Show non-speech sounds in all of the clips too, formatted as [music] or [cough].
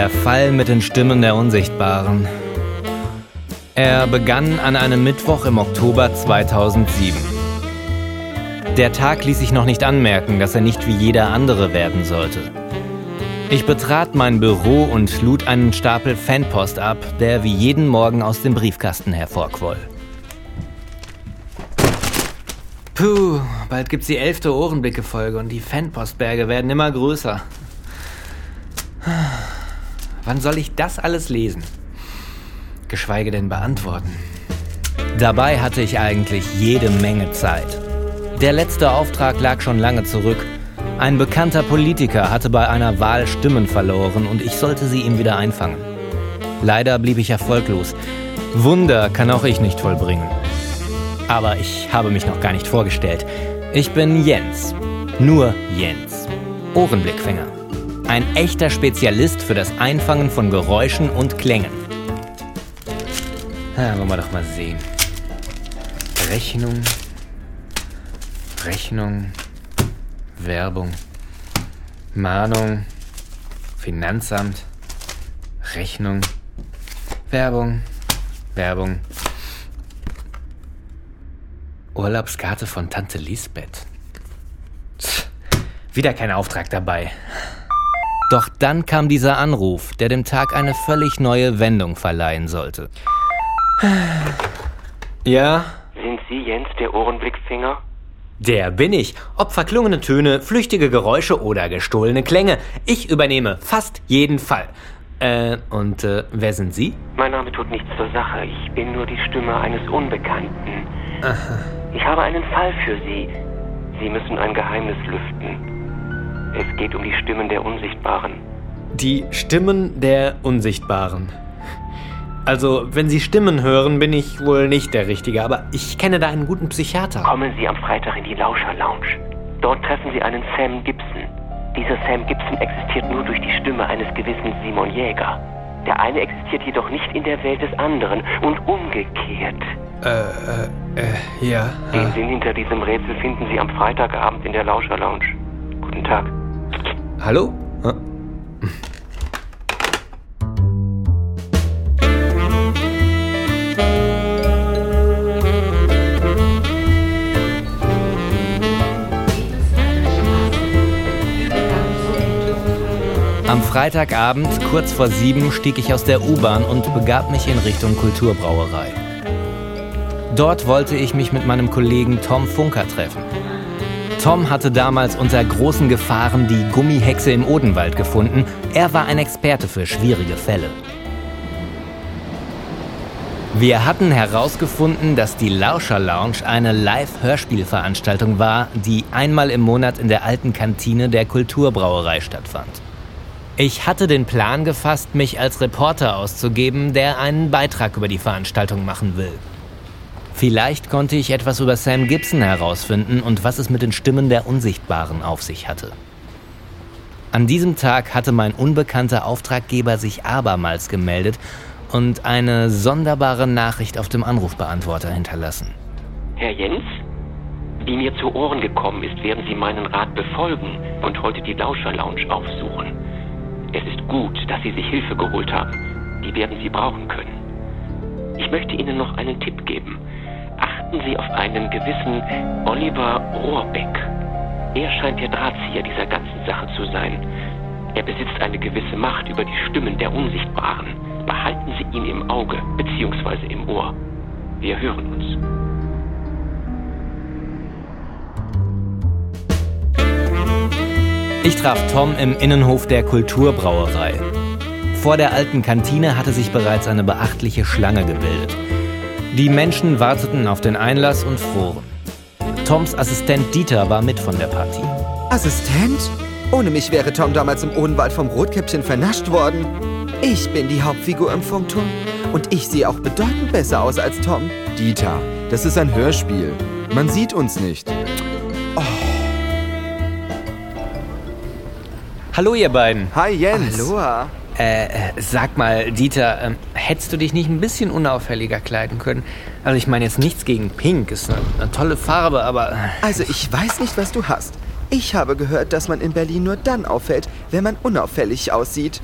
Der Fall mit den Stimmen der Unsichtbaren. Er begann an einem Mittwoch im Oktober 2007. Der Tag ließ sich noch nicht anmerken, dass er nicht wie jeder andere werden sollte. Ich betrat mein Büro und lud einen Stapel Fanpost ab, der wie jeden Morgen aus dem Briefkasten hervorquoll. Puh, bald gibt's die elfte Ohrenblicke-Folge und die Fanpostberge werden immer größer. Wann soll ich das alles lesen? Geschweige denn beantworten. Dabei hatte ich eigentlich jede Menge Zeit. Der letzte Auftrag lag schon lange zurück. Ein bekannter Politiker hatte bei einer Wahl Stimmen verloren und ich sollte sie ihm wieder einfangen. Leider blieb ich erfolglos. Wunder kann auch ich nicht vollbringen. Aber ich habe mich noch gar nicht vorgestellt. Ich bin Jens. Nur Jens. Ohrenblickfänger. Ein echter Spezialist für das Einfangen von Geräuschen und Klängen. Ja, wollen wir doch mal sehen. Rechnung. Rechnung. Werbung. Mahnung. Finanzamt. Rechnung. Werbung. Werbung. Urlaubskarte von Tante Lisbeth. Wieder kein Auftrag dabei. Doch dann kam dieser Anruf, der dem Tag eine völlig neue Wendung verleihen sollte. [sighs] Ja, Sind Sie Jens, der Ohrenblickfinger? der bin ich. Ob verklungene Töne, flüchtige Geräusche oder gestohlene Klänge. Ich übernehme fast jeden Fall. Äh, und äh, wer sind Sie? Mein Name tut nichts zur Sache. Ich bin nur die Stimme eines Unbekannten. Ich habe einen Fall für Sie. Sie müssen ein Geheimnis lüften. Es geht um die Stimmen der Unsichtbaren. Die Stimmen der Unsichtbaren. Also, wenn Sie Stimmen hören, bin ich wohl nicht der Richtige, aber ich kenne da einen guten Psychiater. Kommen Sie am Freitag in die Lauscher Lounge. Dort treffen Sie einen Sam Gibson. Dieser Sam Gibson existiert nur durch die Stimme eines gewissen Simon Jäger. Der eine existiert jedoch nicht in der Welt des anderen und umgekehrt. Äh, ja. Den Sinn hinter diesem Rätsel finden Sie am Freitagabend in der Lauscher Lounge. Guten Tag. Hallo? Am Freitagabend, kurz vor sieben, stieg ich aus der U-Bahn und begab mich in Richtung Kulturbrauerei. Dort wollte ich mich mit meinem Kollegen Tom Funker treffen. Tom hatte damals unter großen Gefahren die Gummihexe im Odenwald gefunden. Er war ein Experte für schwierige Fälle. Wir hatten herausgefunden, dass die Lauscher Lounge eine Live-Hörspielveranstaltung war, die einmal im Monat in der alten Kantine der Kulturbrauerei stattfand. Ich hatte den Plan gefasst, mich als Reporter auszugeben, der einen Beitrag über die Veranstaltung machen will. Vielleicht konnte ich etwas über Sam Gibson herausfinden und was es mit den Stimmen der Unsichtbaren auf sich hatte. An diesem Tag hatte mein unbekannter Auftraggeber sich abermals gemeldet und eine sonderbare Nachricht auf dem Anrufbeantworter hinterlassen. Herr Jens? Wie mir zu Ohren gekommen ist, werden Sie meinen Rat befolgen und heute die Lauscher Lounge aufsuchen. Es ist gut, dass Sie sich Hilfe geholt haben. Die werden Sie brauchen können. Ich möchte Ihnen noch einen Tipp geben. Achten Sie auf einen gewissen Oliver Rohrbeck. Er scheint der Drahtzieher dieser ganzen Sache zu sein. Er besitzt eine gewisse Macht über die Stimmen der Unsichtbaren. Behalten Sie ihn im Auge bzw. im Ohr. Wir hören uns. Ich traf Tom im Innenhof der Kulturbrauerei. Vor der alten Kantine hatte sich bereits eine beachtliche Schlange gebildet. Die Menschen warteten auf den Einlass und froren. Toms Assistent Dieter war mit von der Partie. Assistent? Ohne mich wäre Tom damals im Odenwald vom Rotkäppchen vernascht worden. Ich bin die Hauptfigur im Funkturm. Und ich sehe auch bedeutend besser aus als Tom. Dieter, das ist ein Hörspiel. Man sieht uns nicht. Hallo ihr beiden. Hi Jens. Aloha. Äh, äh, sag mal, Dieter, ähm, hättest du dich nicht ein bisschen unauffälliger kleiden können? Also ich meine jetzt nichts gegen Pink, ist eine, eine tolle Farbe, aber... Also ich weiß nicht, was du hast. Ich habe gehört, dass man in Berlin nur dann auffällt, wenn man unauffällig aussieht.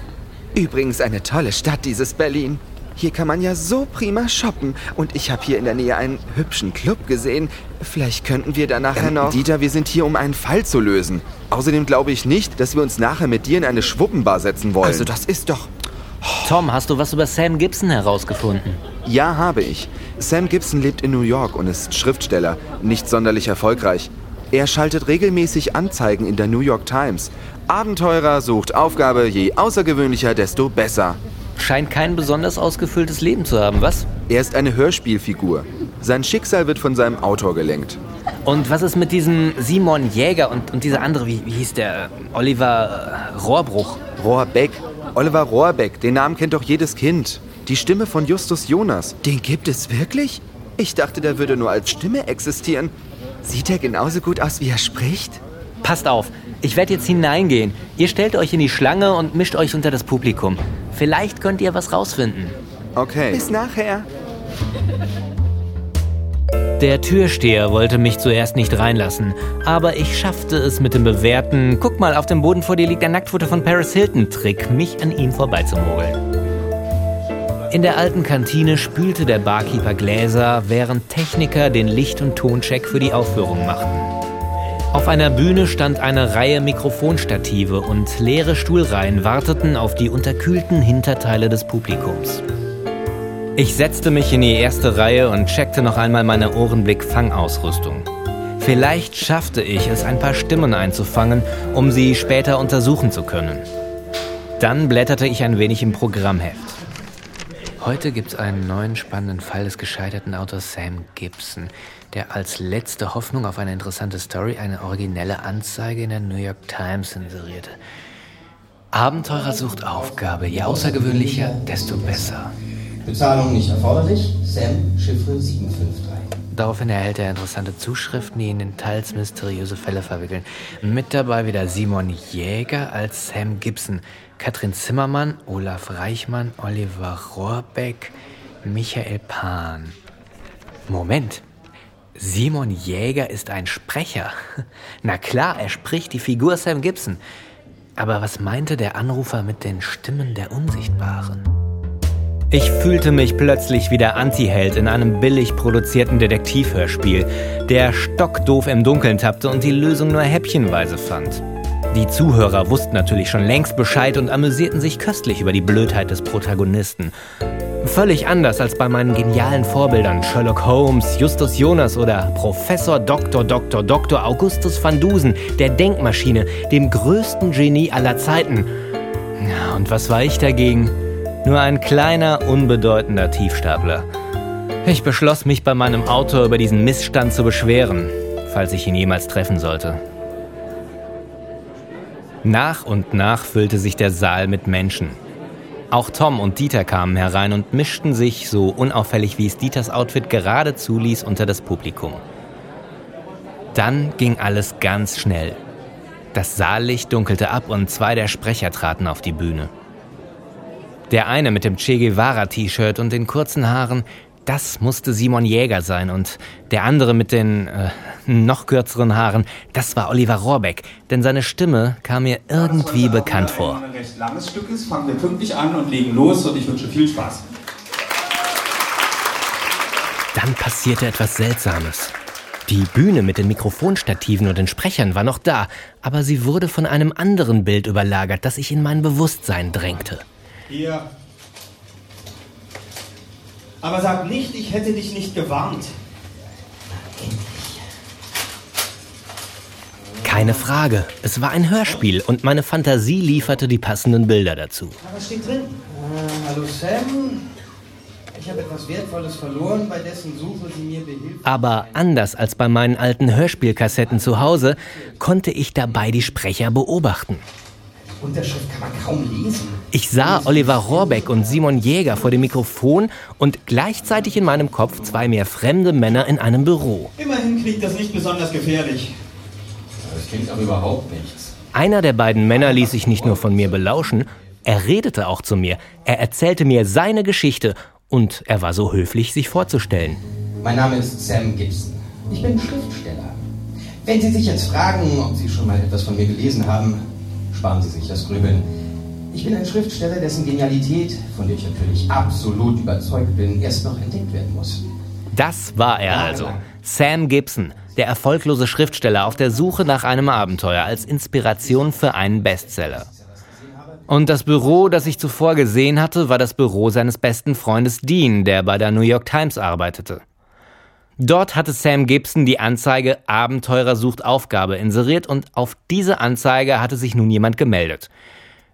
Übrigens eine tolle Stadt, dieses Berlin. Hier kann man ja so prima shoppen. Und ich habe hier in der Nähe einen hübschen Club gesehen. Vielleicht könnten wir da nachher noch... Dieter, wir sind hier, um einen Fall zu lösen. Außerdem glaube ich nicht, dass wir uns nachher mit dir in eine Schwuppenbar setzen wollen. Also das ist doch... Tom, hast du was über Sam Gibson herausgefunden? Ja, habe ich. Sam Gibson lebt in New York und ist Schriftsteller, nicht sonderlich erfolgreich. Er schaltet regelmäßig Anzeigen in der New York Times. Abenteurer sucht Aufgabe, je außergewöhnlicher, desto besser. Scheint kein besonders ausgefülltes Leben zu haben, was? Er ist eine Hörspielfigur. Sein Schicksal wird von seinem Autor gelenkt. Und was ist mit diesem Simon Jäger und, und dieser andere, wie, wie hieß der? Oliver äh, Rohrbruch. Rohrbeck. Oliver Rohrbeck, den Namen kennt doch jedes Kind. Die Stimme von Justus Jonas. Den gibt es wirklich? Ich dachte, der würde nur als Stimme existieren. Sieht er genauso gut aus, wie er spricht? Passt auf, ich werde jetzt hineingehen. Ihr stellt euch in die Schlange und mischt euch unter das Publikum. Vielleicht könnt ihr was rausfinden. Okay. Bis nachher. Der Türsteher wollte mich zuerst nicht reinlassen, aber ich schaffte es mit dem bewährten Guck mal, auf dem Boden vor dir liegt ein Nacktfoto von Paris Hilton Trick, mich an ihm vorbeizumogeln. In der alten Kantine spülte der Barkeeper Gläser, während Techniker den Licht- und Toncheck für die Aufführung machten. Auf einer Bühne stand eine Reihe Mikrofonstative und leere Stuhlreihen warteten auf die unterkühlten Hinterteile des Publikums. Ich setzte mich in die erste Reihe und checkte noch einmal meine Ohrenblick-Fangausrüstung. Vielleicht schaffte ich es, ein paar Stimmen einzufangen, um sie später untersuchen zu können. Dann blätterte ich ein wenig im Programmheft. Heute gibt es einen neuen spannenden Fall des gescheiterten Autors Sam Gibson, der als letzte Hoffnung auf eine interessante Story eine originelle Anzeige in der New York Times inserierte. Abenteurer sucht Aufgabe, je außergewöhnlicher, desto besser. Bezahlung nicht erforderlich. Sam, Chiffre 753. Daraufhin erhält er interessante Zuschriften, die ihn in teils mysteriöse Fälle verwickeln. Mit dabei wieder Simon Jäger als Sam Gibson, Katrin Zimmermann, Olaf Reichmann, Oliver Rohrbeck, Michael Pan. Moment. Simon Jäger ist ein Sprecher. [laughs] Na klar, er spricht die Figur Sam Gibson. Aber was meinte der Anrufer mit den Stimmen der Unsichtbaren? Ich fühlte mich plötzlich wie der Antiheld in einem billig produzierten Detektivhörspiel, der stockdoof im Dunkeln tappte und die Lösung nur häppchenweise fand. Die Zuhörer wussten natürlich schon längst Bescheid und amüsierten sich köstlich über die Blödheit des Protagonisten. Völlig anders als bei meinen genialen Vorbildern Sherlock Holmes, Justus Jonas oder Professor Dr. Dr. Dr. Augustus van Dusen, der Denkmaschine, dem größten Genie aller Zeiten. Und was war ich dagegen? Nur ein kleiner, unbedeutender Tiefstapler. Ich beschloss, mich bei meinem Autor über diesen Missstand zu beschweren, falls ich ihn jemals treffen sollte. Nach und nach füllte sich der Saal mit Menschen. Auch Tom und Dieter kamen herein und mischten sich, so unauffällig wie es Dieters Outfit gerade zuließ, unter das Publikum. Dann ging alles ganz schnell. Das Saallicht dunkelte ab und zwei der Sprecher traten auf die Bühne. Der eine mit dem Che Guevara-T-Shirt und den kurzen Haaren, das musste Simon Jäger sein. Und der andere mit den äh, noch kürzeren Haaren, das war Oliver Rohrbeck. Denn seine Stimme kam mir irgendwie bekannt vor. Ein recht langes Stück ist, fangen wir pünktlich an und legen los und ich wünsche viel Spaß. Dann passierte etwas Seltsames. Die Bühne mit den Mikrofonstativen und den Sprechern war noch da, aber sie wurde von einem anderen Bild überlagert, das sich in mein Bewusstsein drängte. Hier. Aber sag nicht, ich hätte dich nicht gewarnt. Keine Frage, es war ein Hörspiel und meine Fantasie lieferte die passenden Bilder dazu. Was steht drin? Äh, hallo Sam. Ich habe etwas Wertvolles verloren, bei dessen Suche Sie mir behilft. Aber anders als bei meinen alten Hörspielkassetten zu Hause, konnte ich dabei die Sprecher beobachten. Unterschrift kann man kaum lesen. Ich sah Oliver Rohrbeck und Simon Jäger vor dem Mikrofon und gleichzeitig in meinem Kopf zwei mehr fremde Männer in einem Büro. Immerhin klingt das nicht besonders gefährlich. Das klingt aber überhaupt nichts. Einer der beiden Männer ließ sich nicht nur von mir belauschen, er redete auch zu mir. Er erzählte mir seine Geschichte und er war so höflich, sich vorzustellen. Mein Name ist Sam Gibson. Ich bin Schriftsteller. Wenn Sie sich jetzt fragen, ob Sie schon mal etwas von mir gelesen haben, sparen Sie sich das Grübeln. Ich bin ein Schriftsteller, dessen Genialität, von der ich natürlich absolut überzeugt bin, erst noch entdeckt werden muss. Das war er also. Sam Gibson, der erfolglose Schriftsteller auf der Suche nach einem Abenteuer als Inspiration für einen Bestseller. Und das Büro, das ich zuvor gesehen hatte, war das Büro seines besten Freundes Dean, der bei der New York Times arbeitete. Dort hatte Sam Gibson die Anzeige Abenteurer sucht Aufgabe inseriert und auf diese Anzeige hatte sich nun jemand gemeldet.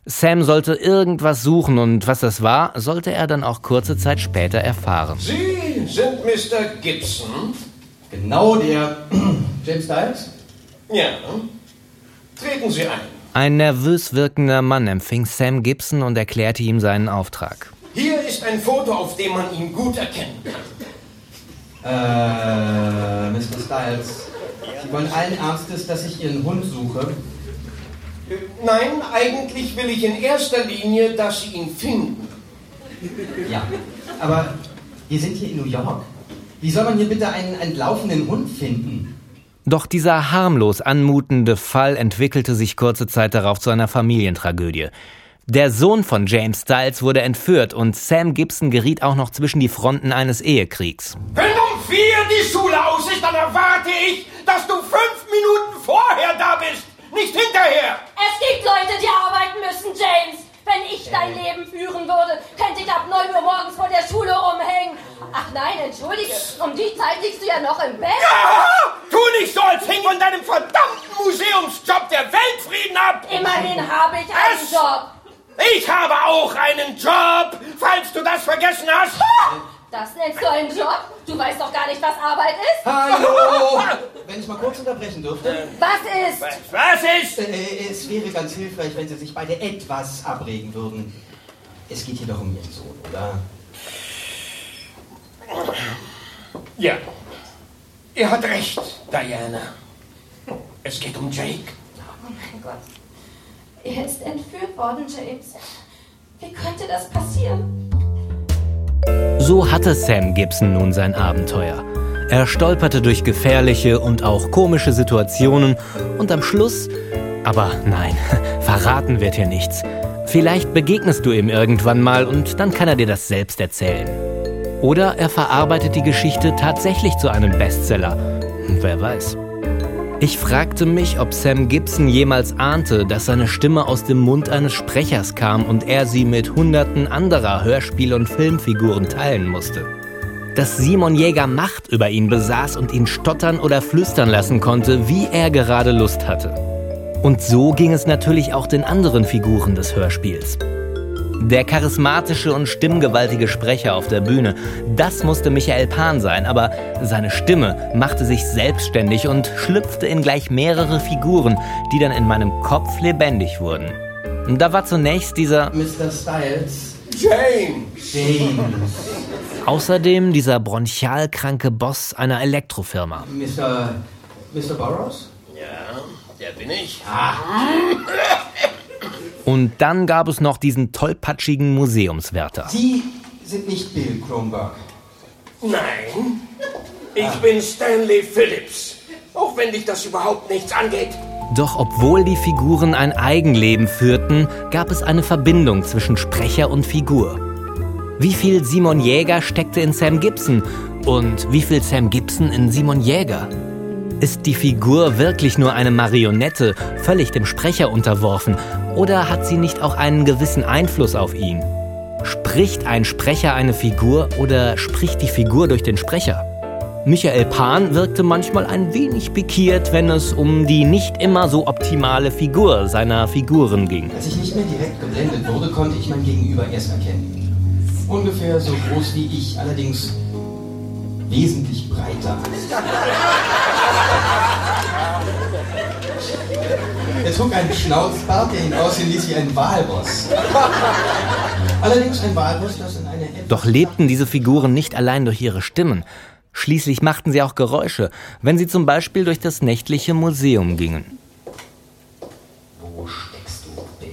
Sam sollte irgendwas suchen und was das war, sollte er dann auch kurze Zeit später erfahren. Sie sind Mr. Gibson? Genau der [clears throat] James Styles? Ja. Treten Sie ein. Ein nervös wirkender Mann empfing Sam Gibson und erklärte ihm seinen Auftrag. Hier ist ein Foto, auf dem man ihn gut erkennen kann. Äh, Mr. Styles, Sie wollen allen Ernstes, dass ich Ihren Hund suche? Nein, eigentlich will ich in erster Linie, dass Sie ihn finden. Ja, aber wir sind hier in New York. Wie soll man hier bitte einen entlaufenden Hund finden? Doch dieser harmlos anmutende Fall entwickelte sich kurze Zeit darauf zu einer Familientragödie. Der Sohn von James Styles wurde entführt und Sam Gibson geriet auch noch zwischen die Fronten eines Ehekriegs. Wenn vier die Schule aus ist, dann erwarte ich, dass du fünf Minuten vorher da bist, nicht hinterher. Es gibt Leute, die arbeiten müssen, James. Wenn ich dein Leben führen würde, könnte ich ab 9 Uhr morgens vor der Schule rumhängen. Ach nein, entschuldige, um die Zeit liegst du ja noch im Bett. Ja, tu nicht so, als hing von deinem verdammten Museumsjob der Weltfrieden ab. Immerhin habe ich einen Es- Job. Ich habe auch einen Job, falls du das vergessen hast. Das nennst du einen Job? Du weißt doch gar nicht, was Arbeit ist. Hallo! [laughs] Wenn ich mal kurz unterbrechen dürfte. Was ist? Was ist? Äh, es wäre ganz hilfreich, wenn Sie sich beide etwas abregen würden. Es geht hier doch um Ihren Sohn, oder? Ja, er hat recht, Diana. Es geht um Jake. Oh mein Gott. Er ist entführt worden, James. Wie könnte das passieren? So hatte Sam Gibson nun sein Abenteuer. Er stolperte durch gefährliche und auch komische Situationen und am Schluss, aber nein, [laughs] verraten wird hier nichts. Vielleicht begegnest du ihm irgendwann mal und dann kann er dir das selbst erzählen. Oder er verarbeitet die Geschichte tatsächlich zu einem Bestseller. Wer weiß. Ich fragte mich, ob Sam Gibson jemals ahnte, dass seine Stimme aus dem Mund eines Sprechers kam und er sie mit hunderten anderer Hörspiel- und Filmfiguren teilen musste. Dass Simon Jäger Macht über ihn besaß und ihn stottern oder flüstern lassen konnte, wie er gerade Lust hatte. Und so ging es natürlich auch den anderen Figuren des Hörspiels. Der charismatische und stimmgewaltige Sprecher auf der Bühne, das musste Michael Pan sein, aber seine Stimme machte sich selbstständig und schlüpfte in gleich mehrere Figuren, die dann in meinem Kopf lebendig wurden. Da war zunächst dieser, Mr. Styles. James. James. außerdem dieser bronchialkranke Boss einer Elektrofirma. Mr. Mr. Burroughs? Ja, der bin ich. [laughs] Und dann gab es noch diesen tollpatschigen Museumswärter. Sie sind nicht Bill Kronberg. Nein, ich bin Stanley Phillips. Auch wenn dich das überhaupt nichts angeht. Doch obwohl die Figuren ein Eigenleben führten, gab es eine Verbindung zwischen Sprecher und Figur. Wie viel Simon Jäger steckte in Sam Gibson und wie viel Sam Gibson in Simon Jäger? Ist die Figur wirklich nur eine Marionette, völlig dem Sprecher unterworfen, oder hat sie nicht auch einen gewissen Einfluss auf ihn? Spricht ein Sprecher eine Figur oder spricht die Figur durch den Sprecher? Michael Pan wirkte manchmal ein wenig pikiert, wenn es um die nicht immer so optimale Figur seiner Figuren ging. Als ich nicht mehr direkt geblendet wurde, konnte ich mein Gegenüber erst erkennen. Ungefähr so groß wie ich, allerdings wesentlich breiter. Er trug einen Schnauzbart, der ihn aussehen ließ wie ein Walross. Allerdings ein Walross, das in eine Doch lebten diese Figuren nicht allein durch ihre Stimmen. Schließlich machten sie auch Geräusche, wenn sie zum Beispiel durch das nächtliche Museum gingen. Wo steckst du, Bill?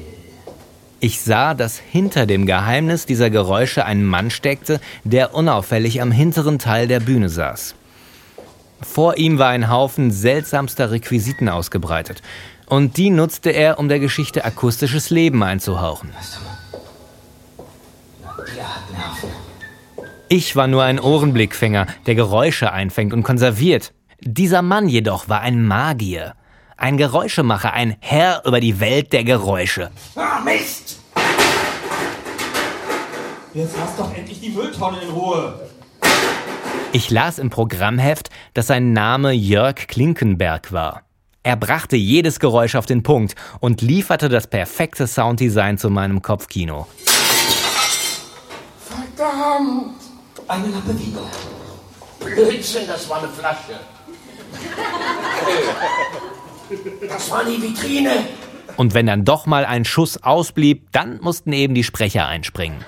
Ich sah, dass hinter dem Geheimnis dieser Geräusche ein Mann steckte, der unauffällig am hinteren Teil der Bühne saß. Vor ihm war ein Haufen seltsamster Requisiten ausgebreitet. Und die nutzte er, um der Geschichte akustisches Leben einzuhauchen. Ich war nur ein Ohrenblickfänger, der Geräusche einfängt und konserviert. Dieser Mann jedoch war ein Magier. Ein Geräuschemacher, ein Herr über die Welt der Geräusche. Ah, Mist! Jetzt lass doch endlich die Mülltonne in Ruhe. Ich las im Programmheft, dass sein Name Jörg Klinkenberg war. Er brachte jedes Geräusch auf den Punkt und lieferte das perfekte Sounddesign zu meinem Kopfkino. Verdammt! Eine Lampe weniger. Blödsinn, das war eine Flasche. Das war die Vitrine. Und wenn dann doch mal ein Schuss ausblieb, dann mussten eben die Sprecher einspringen.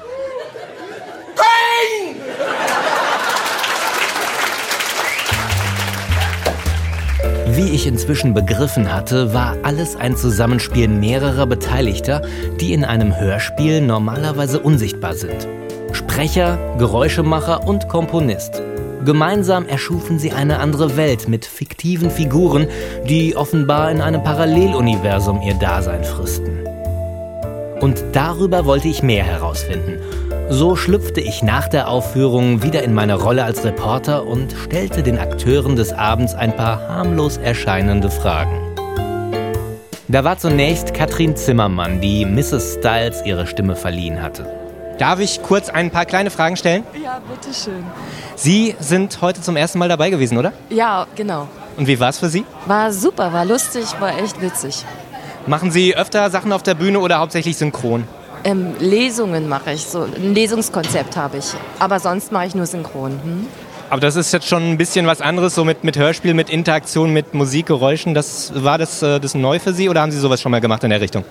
Wie ich inzwischen begriffen hatte, war alles ein Zusammenspiel mehrerer Beteiligter, die in einem Hörspiel normalerweise unsichtbar sind. Sprecher, Geräuschemacher und Komponist. Gemeinsam erschufen sie eine andere Welt mit fiktiven Figuren, die offenbar in einem Paralleluniversum ihr Dasein fristen. Und darüber wollte ich mehr herausfinden. So schlüpfte ich nach der Aufführung wieder in meine Rolle als Reporter und stellte den Akteuren des Abends ein paar harmlos erscheinende Fragen. Da war zunächst Katrin Zimmermann, die Mrs. Styles ihre Stimme verliehen hatte. Darf ich kurz ein paar kleine Fragen stellen? Ja, bitteschön. Sie sind heute zum ersten Mal dabei gewesen, oder? Ja, genau. Und wie war es für Sie? War super, war lustig, war echt witzig. Machen Sie öfter Sachen auf der Bühne oder hauptsächlich synchron? Ähm, Lesungen mache ich, so ein Lesungskonzept habe ich. Aber sonst mache ich nur synchron. Hm? Aber das ist jetzt schon ein bisschen was anderes, so mit, mit Hörspiel, mit Interaktion, mit Musikgeräuschen. Das, war das, äh, das neu für Sie oder haben Sie sowas schon mal gemacht in der Richtung?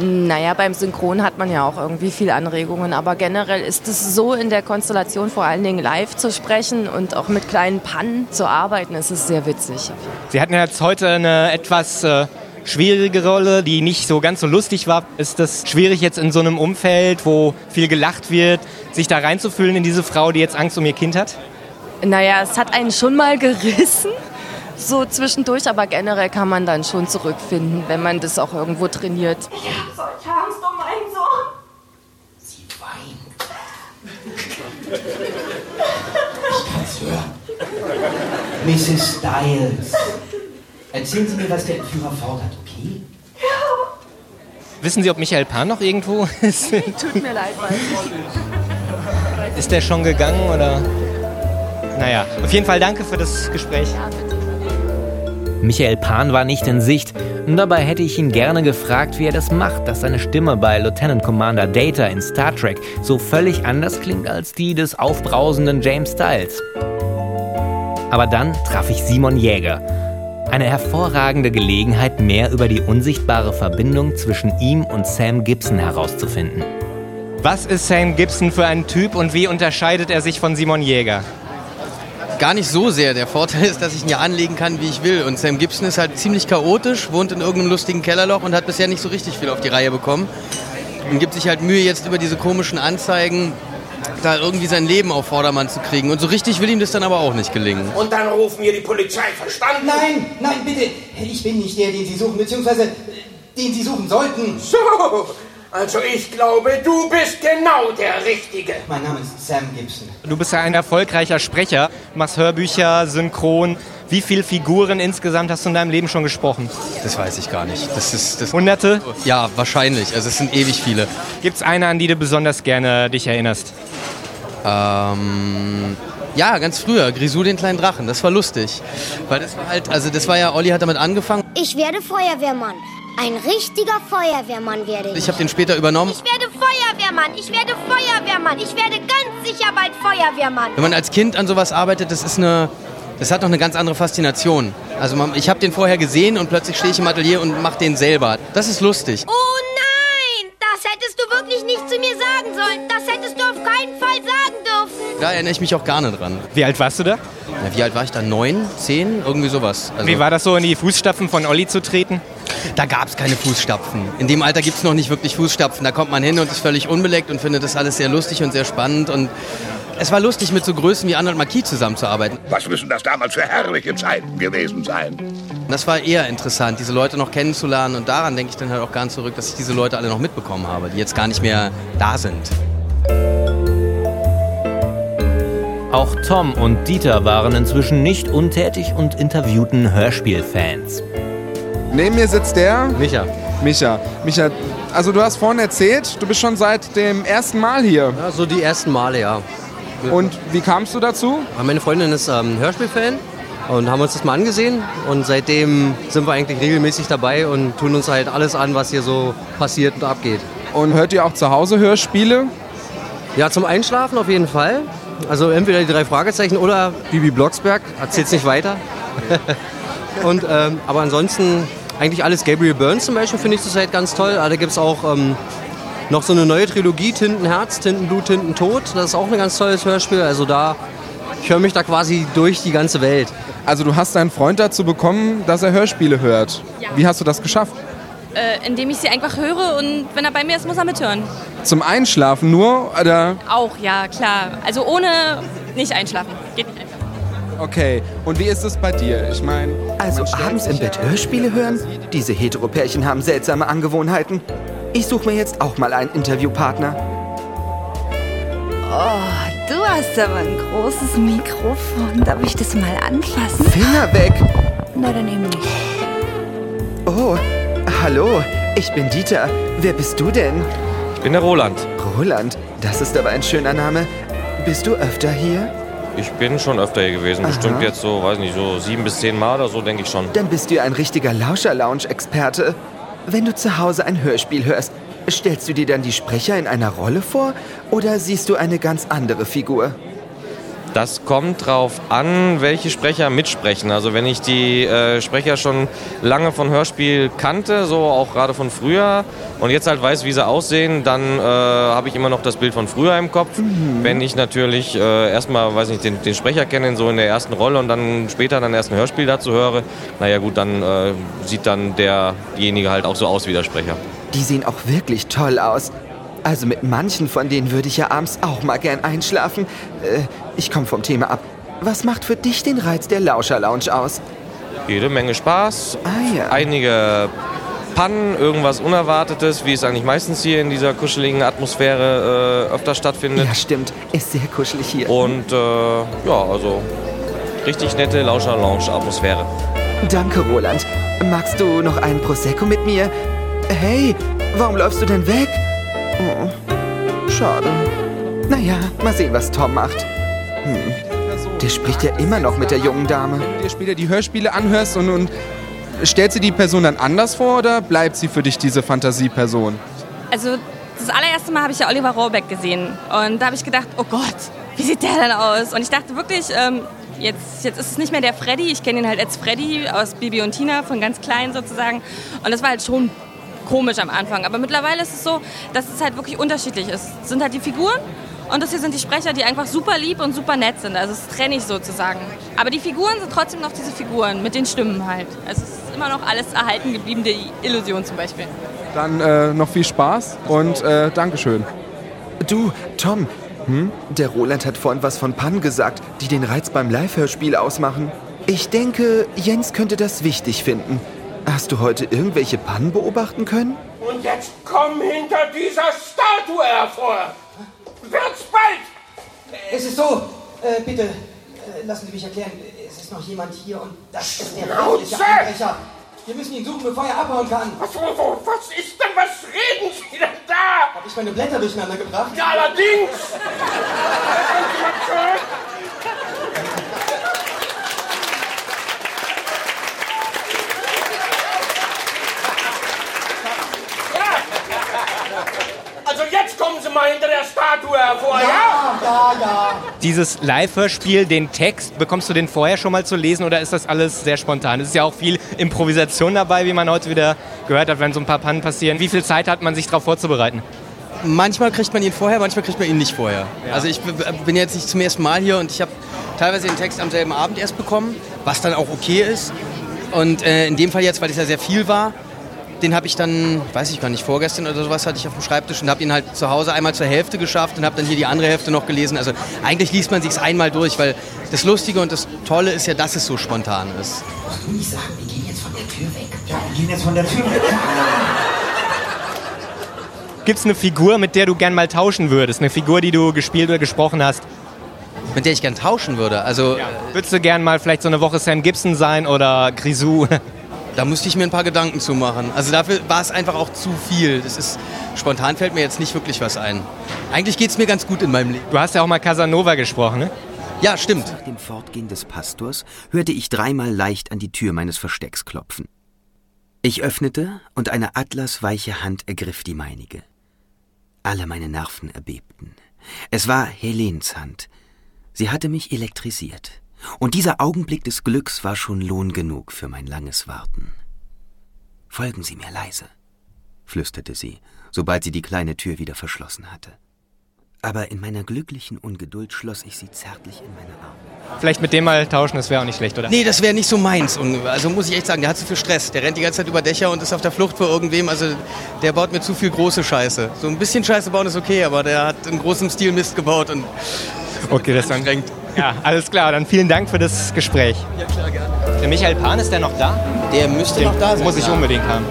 Naja, beim Synchron hat man ja auch irgendwie viel Anregungen, aber generell ist es so in der Konstellation vor allen Dingen live zu sprechen und auch mit kleinen Pannen zu arbeiten, ist es sehr witzig. Sie hatten jetzt heute eine etwas äh, schwierige Rolle, die nicht so ganz so lustig war. Ist das schwierig jetzt in so einem Umfeld, wo viel gelacht wird, sich da reinzufühlen in diese Frau, die jetzt Angst um ihr Kind hat? Naja, es hat einen schon mal gerissen, so zwischendurch, aber generell kann man dann schon zurückfinden, wenn man das auch irgendwo trainiert. Ich hab solche Angst um meinen Sohn. Sie weint. Ich kann's hören. Mrs. Styles. Erzählen Sie mir, was der Entführer fordert, okay? Wissen Sie, ob Michael Pan noch irgendwo ist? [laughs] Tut mir leid, weiß ich. Ist der schon gegangen oder? Naja, auf jeden Fall danke für das Gespräch. Ja, bitte. Michael Pan war nicht in Sicht. Und dabei hätte ich ihn gerne gefragt, wie er das macht, dass seine Stimme bei Lieutenant Commander Data in Star Trek so völlig anders klingt als die des aufbrausenden James Styles. Aber dann traf ich Simon Jäger. Eine hervorragende Gelegenheit, mehr über die unsichtbare Verbindung zwischen ihm und Sam Gibson herauszufinden. Was ist Sam Gibson für ein Typ und wie unterscheidet er sich von Simon Jäger? Gar nicht so sehr. Der Vorteil ist, dass ich ihn ja anlegen kann, wie ich will. Und Sam Gibson ist halt ziemlich chaotisch, wohnt in irgendeinem lustigen Kellerloch und hat bisher nicht so richtig viel auf die Reihe bekommen. Und gibt sich halt Mühe, jetzt über diese komischen Anzeigen da irgendwie sein Leben auf Vordermann zu kriegen. Und so richtig will ihm das dann aber auch nicht gelingen. Und dann rufen wir die Polizei, verstanden? Nein, nein, bitte. Ich bin nicht der, den Sie suchen, beziehungsweise den Sie suchen sollten. So, also ich glaube, du bist genau der Richtige. Mein Name ist Sam Gibson. Du bist ja ein erfolgreicher Sprecher, machst Hörbücher, Synchron. Wie viele Figuren insgesamt hast du in deinem Leben schon gesprochen? Das weiß ich gar nicht. Das ist das. Hunderte? Ja, wahrscheinlich. Also es sind ewig viele. Gibt es eine, an die du besonders gerne dich erinnerst? Ähm, ja, ganz früher, Grisou den kleinen Drachen. Das war lustig. Weil das war halt, also das war ja, Olli hat damit angefangen. Ich werde Feuerwehrmann. Ein richtiger Feuerwehrmann werde ich. Ich habe den später übernommen. Ich werde Feuerwehrmann. Ich werde Feuerwehrmann. Ich werde ganz sicher bald Feuerwehrmann. Wenn man als Kind an sowas arbeitet, das ist eine, das hat noch eine ganz andere Faszination. Also man, ich habe den vorher gesehen und plötzlich stehe ich im Atelier und mache den selber. Das ist lustig. Oh nein! Das hättest du wirklich nicht zu mir sagen sollen. Das hättest du auf keinen Fall sagen dürfen. Da erinnere ich mich auch gerne dran. Wie alt warst du da? Na, wie alt war ich da? Neun? Zehn? Irgendwie sowas. Also, Wie war das so, in die Fußstapfen von Olli zu treten? Da gab es keine Fußstapfen. In dem Alter gibt es noch nicht wirklich Fußstapfen. Da kommt man hin und ist völlig unbeleckt und findet das alles sehr lustig und sehr spannend. Und es war lustig, mit so Größen wie Arnold Marquis zusammenzuarbeiten. Was müssen das damals für herrliche Zeiten gewesen sein? Das war eher interessant, diese Leute noch kennenzulernen. Und daran denke ich dann halt auch ganz zurück, dass ich diese Leute alle noch mitbekommen habe, die jetzt gar nicht mehr da sind. Auch Tom und Dieter waren inzwischen nicht untätig und interviewten Hörspielfans. Neben mir sitzt der? Micha. Micha. Micha, also du hast vorhin erzählt, du bist schon seit dem ersten Mal hier. Ja, so die ersten Male, ja. Und wie kamst du dazu? Meine Freundin ist ähm, Hörspielfan und haben uns das mal angesehen und seitdem sind wir eigentlich regelmäßig dabei und tun uns halt alles an, was hier so passiert und abgeht. Und hört ihr auch zu Hause Hörspiele? Ja, zum Einschlafen auf jeden Fall. Also entweder die drei Fragezeichen oder Bibi Blocksberg, erzählt's nicht weiter. [laughs] und, ähm, aber ansonsten eigentlich alles Gabriel Burns zum Beispiel finde ich zurzeit ganz toll. Da gibt es auch ähm, noch so eine neue Trilogie, Tintenherz, Tintenblut, Tintentod. Das ist auch ein ganz tolles Hörspiel. Also da, ich höre mich da quasi durch die ganze Welt. Also du hast deinen Freund dazu bekommen, dass er Hörspiele hört. Ja. Wie hast du das geschafft? Äh, indem ich sie einfach höre und wenn er bei mir ist, muss er mithören. Zum Einschlafen nur oder? Auch, ja, klar. Also ohne nicht einschlafen. Geht nicht einfach. Okay. Und wie ist es bei dir? Ich meine, Also abends im Bett Hörspiele hören? Diese Heteropärchen haben seltsame Angewohnheiten. Ich suche mir jetzt auch mal einen Interviewpartner. Oh, du hast aber ein großes Mikrofon. Darf ich das mal anfassen? Finger weg! Na, dann eben nicht. Oh, hallo, ich bin Dieter. Wer bist du denn? Ich bin der Roland. Roland, das ist aber ein schöner Name. Bist du öfter hier? Ich bin schon öfter hier gewesen. Aha. Bestimmt jetzt so, weiß nicht, so sieben bis zehn Mal oder so, denke ich schon. Dann bist du ein richtiger Lauscher-Lounge-Experte. Wenn du zu Hause ein Hörspiel hörst, stellst du dir dann die Sprecher in einer Rolle vor oder siehst du eine ganz andere Figur? Das kommt drauf an, welche Sprecher mitsprechen. Also wenn ich die äh, Sprecher schon lange von Hörspiel kannte, so auch gerade von früher und jetzt halt weiß, wie sie aussehen, dann äh, habe ich immer noch das Bild von früher im Kopf. Wenn ich natürlich äh, erstmal, weiß nicht, den, den Sprecher kenne, so in der ersten Rolle und dann später dann erst ein Hörspiel dazu höre, naja gut, dann äh, sieht dann derjenige halt auch so aus wie der Sprecher. Die sehen auch wirklich toll aus. Also mit manchen von denen würde ich ja abends auch mal gern einschlafen. Äh, ich komme vom Thema ab. Was macht für dich den Reiz der Lauscher-Lounge aus? Jede Menge Spaß, Ah ja. einige Pannen, irgendwas Unerwartetes, wie es eigentlich meistens hier in dieser kuscheligen Atmosphäre äh, öfter stattfindet. Ja, stimmt. Ist sehr kuschelig hier. Und äh, ja, also richtig nette Lauscher-Lounge-Atmosphäre. Danke, Roland. Magst du noch einen Prosecco mit mir? Hey, warum läufst du denn weg? Oh, schade. Naja, mal sehen, was Tom macht. Hm. Der spricht ja immer noch mit der jungen Dame. Wenn du dir später die Hörspiele anhörst und, und stellst du die Person dann anders vor oder bleibt sie für dich diese Fantasieperson? Also das allererste Mal habe ich ja Oliver Rohrbeck gesehen und da habe ich gedacht, oh Gott, wie sieht der denn aus? Und ich dachte wirklich, ähm, jetzt, jetzt ist es nicht mehr der Freddy, ich kenne ihn halt als Freddy aus Bibi und Tina, von ganz klein sozusagen. Und das war halt schon komisch am Anfang. Aber mittlerweile ist es so, dass es halt wirklich unterschiedlich ist. Es sind halt die Figuren und das hier sind die Sprecher, die einfach super lieb und super nett sind. Also es trenne ich sozusagen. Aber die Figuren sind trotzdem noch diese Figuren mit den Stimmen halt. Also es ist immer noch alles erhalten geblieben, die Illusion zum Beispiel. Dann äh, noch viel Spaß und äh, Dankeschön. Du, Tom, hm? der Roland hat vorhin was von Pannen gesagt, die den Reiz beim Live-Hörspiel ausmachen. Ich denke, Jens könnte das wichtig finden. Hast du heute irgendwelche Pannen beobachten können? Und jetzt komm hinter dieser Statue hervor. Wird's bald? Es ist so, äh, bitte, äh, lassen Sie mich erklären. Es ist noch jemand hier und das ist der Einbrecher. Wir müssen ihn suchen, bevor er abhauen kann. Was, was ist denn, was reden Sie denn da? Hab ich meine Blätter durcheinander gebracht? Ja, allerdings! [laughs] Kommen Sie mal zurück. Also jetzt kommen Sie mal hinter der Statue hervor, ja? Ja, ja. Dieses Live-Hörspiel, den Text, bekommst du den vorher schon mal zu lesen oder ist das alles sehr spontan? Es ist ja auch viel Improvisation dabei, wie man heute wieder gehört hat, wenn so ein paar Pannen passieren. Wie viel Zeit hat man sich darauf vorzubereiten? Manchmal kriegt man ihn vorher, manchmal kriegt man ihn nicht vorher. Also ich bin jetzt nicht zum ersten Mal hier und ich habe teilweise den Text am selben Abend erst bekommen, was dann auch okay ist. Und äh, in dem Fall jetzt, weil es ja sehr viel war, den habe ich dann, weiß ich gar nicht, vorgestern oder sowas hatte ich auf dem Schreibtisch und habe ihn halt zu Hause einmal zur Hälfte geschafft und habe dann hier die andere Hälfte noch gelesen. Also eigentlich liest man sich's einmal durch, weil das Lustige und das Tolle ist ja, dass es so spontan ist. Nie sagen, wir gehen jetzt der Tür weg. Ja, wir gehen jetzt von der Tür weg. [laughs] Gibt es eine Figur, mit der du gern mal tauschen würdest? Eine Figur, die du gespielt oder gesprochen hast? Mit der ich gern tauschen würde. Also ja. Würdest du gern mal vielleicht so eine Woche Sam Gibson sein oder Grisou? [laughs] Da musste ich mir ein paar Gedanken zu machen. Also dafür war es einfach auch zu viel. Das ist, spontan fällt mir jetzt nicht wirklich was ein. Eigentlich geht es mir ganz gut in meinem Leben. Du hast ja auch mal Casanova gesprochen, ne? Ja, stimmt. Nach dem Fortgehen des Pastors hörte ich dreimal leicht an die Tür meines Verstecks klopfen. Ich öffnete und eine atlasweiche Hand ergriff die meinige. Alle meine Nerven erbebten. Es war Helens Hand. Sie hatte mich elektrisiert. Und dieser Augenblick des Glücks war schon Lohn genug für mein langes Warten. Folgen Sie mir leise, flüsterte sie, sobald sie die kleine Tür wieder verschlossen hatte. Aber in meiner glücklichen Ungeduld schloss ich sie zärtlich in meine Arme. Vielleicht mit dem mal tauschen, das wäre auch nicht schlecht, oder? Nee, das wäre nicht so meins. Und also muss ich echt sagen, der hat zu viel Stress. Der rennt die ganze Zeit über Dächer und ist auf der Flucht vor irgendwem. Also der baut mir zu viel große Scheiße. So ein bisschen Scheiße bauen ist okay, aber der hat in großem Stil Mist gebaut und Okay, das dann. Ja, alles klar. Dann vielen Dank für das Gespräch. Ja, klar, gerne. Der Michael Pan, ist der noch da? Der müsste Den noch da sein. Muss ich unbedingt haben.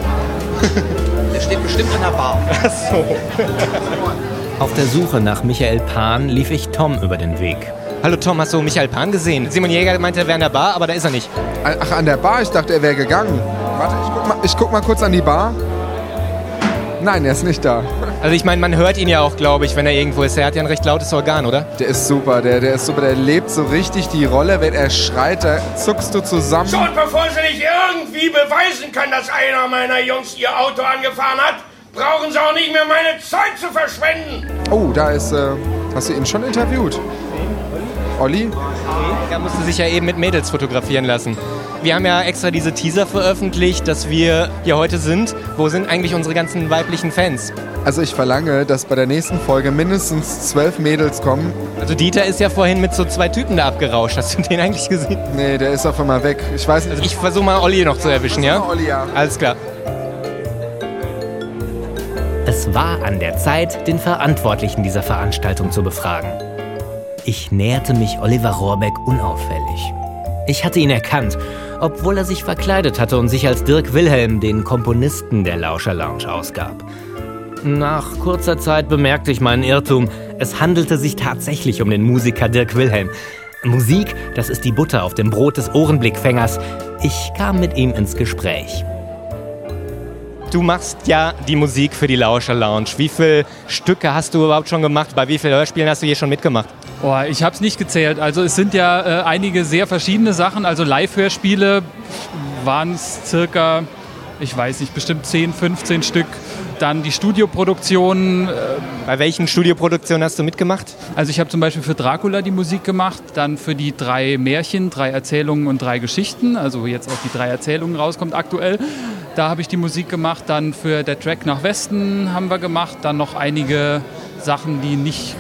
[laughs] Der steht bestimmt in der Bar. [laughs] Ach so. Auf der Suche nach Michael Pan lief ich Tom über den Weg. Hallo Tom, hast du Michael Pan gesehen? Simon Jäger meinte, er wäre in der Bar, aber da ist er nicht. Ach, an der Bar? Ich dachte, er wäre gegangen. Warte, ich guck, mal, ich guck mal kurz an die Bar. Nein, er ist nicht da. Also ich meine, man hört ihn ja auch, glaube ich, wenn er irgendwo ist. Er hat ja ein recht lautes Organ, oder? Der ist super, der, der ist super, der lebt so richtig die Rolle. Wenn er schreit, da zuckst du zusammen. Schon bevor sie nicht irgendwie beweisen kann, dass einer meiner Jungs ihr Auto angefahren hat, brauchen sie auch nicht mehr meine Zeit zu verschwenden. Oh, da ist, äh, hast du ihn schon interviewt? Olli? Er musste sich ja eben mit Mädels fotografieren lassen. Wir haben ja extra diese Teaser veröffentlicht, dass wir hier heute sind. Wo sind eigentlich unsere ganzen weiblichen Fans? Also ich verlange, dass bei der nächsten Folge mindestens zwölf Mädels kommen. Also Dieter ist ja vorhin mit so zwei Typen da abgerauscht. Hast du den eigentlich gesehen? Nee, der ist auf einmal weg. Ich weiß nicht. Also ich versuche mal Olli noch zu erwischen, ja? Olli, ja. Alles klar. Es war an der Zeit, den Verantwortlichen dieser Veranstaltung zu befragen. Ich näherte mich Oliver Rohrbeck unauffällig. Ich hatte ihn erkannt, obwohl er sich verkleidet hatte und sich als Dirk Wilhelm, den Komponisten der Lauscher Lounge, ausgab. Nach kurzer Zeit bemerkte ich meinen Irrtum. Es handelte sich tatsächlich um den Musiker Dirk Wilhelm. Musik, das ist die Butter auf dem Brot des Ohrenblickfängers. Ich kam mit ihm ins Gespräch. Du machst ja die Musik für die Lauscher Lounge. Wie viele Stücke hast du überhaupt schon gemacht? Bei wie vielen Hörspielen hast du hier schon mitgemacht? Oh, ich habe es nicht gezählt. Also es sind ja äh, einige sehr verschiedene Sachen. Also Live-Hörspiele waren es circa, ich weiß nicht, bestimmt 10, 15 Stück. Dann die Studioproduktionen. Äh, Bei welchen Studioproduktionen hast du mitgemacht? Also ich habe zum Beispiel für Dracula die Musik gemacht, dann für die drei Märchen, drei Erzählungen und drei Geschichten, also wo jetzt auch die drei Erzählungen rauskommt aktuell. Da habe ich die Musik gemacht. Dann für der Track nach Westen haben wir gemacht. Dann noch einige Sachen, die nicht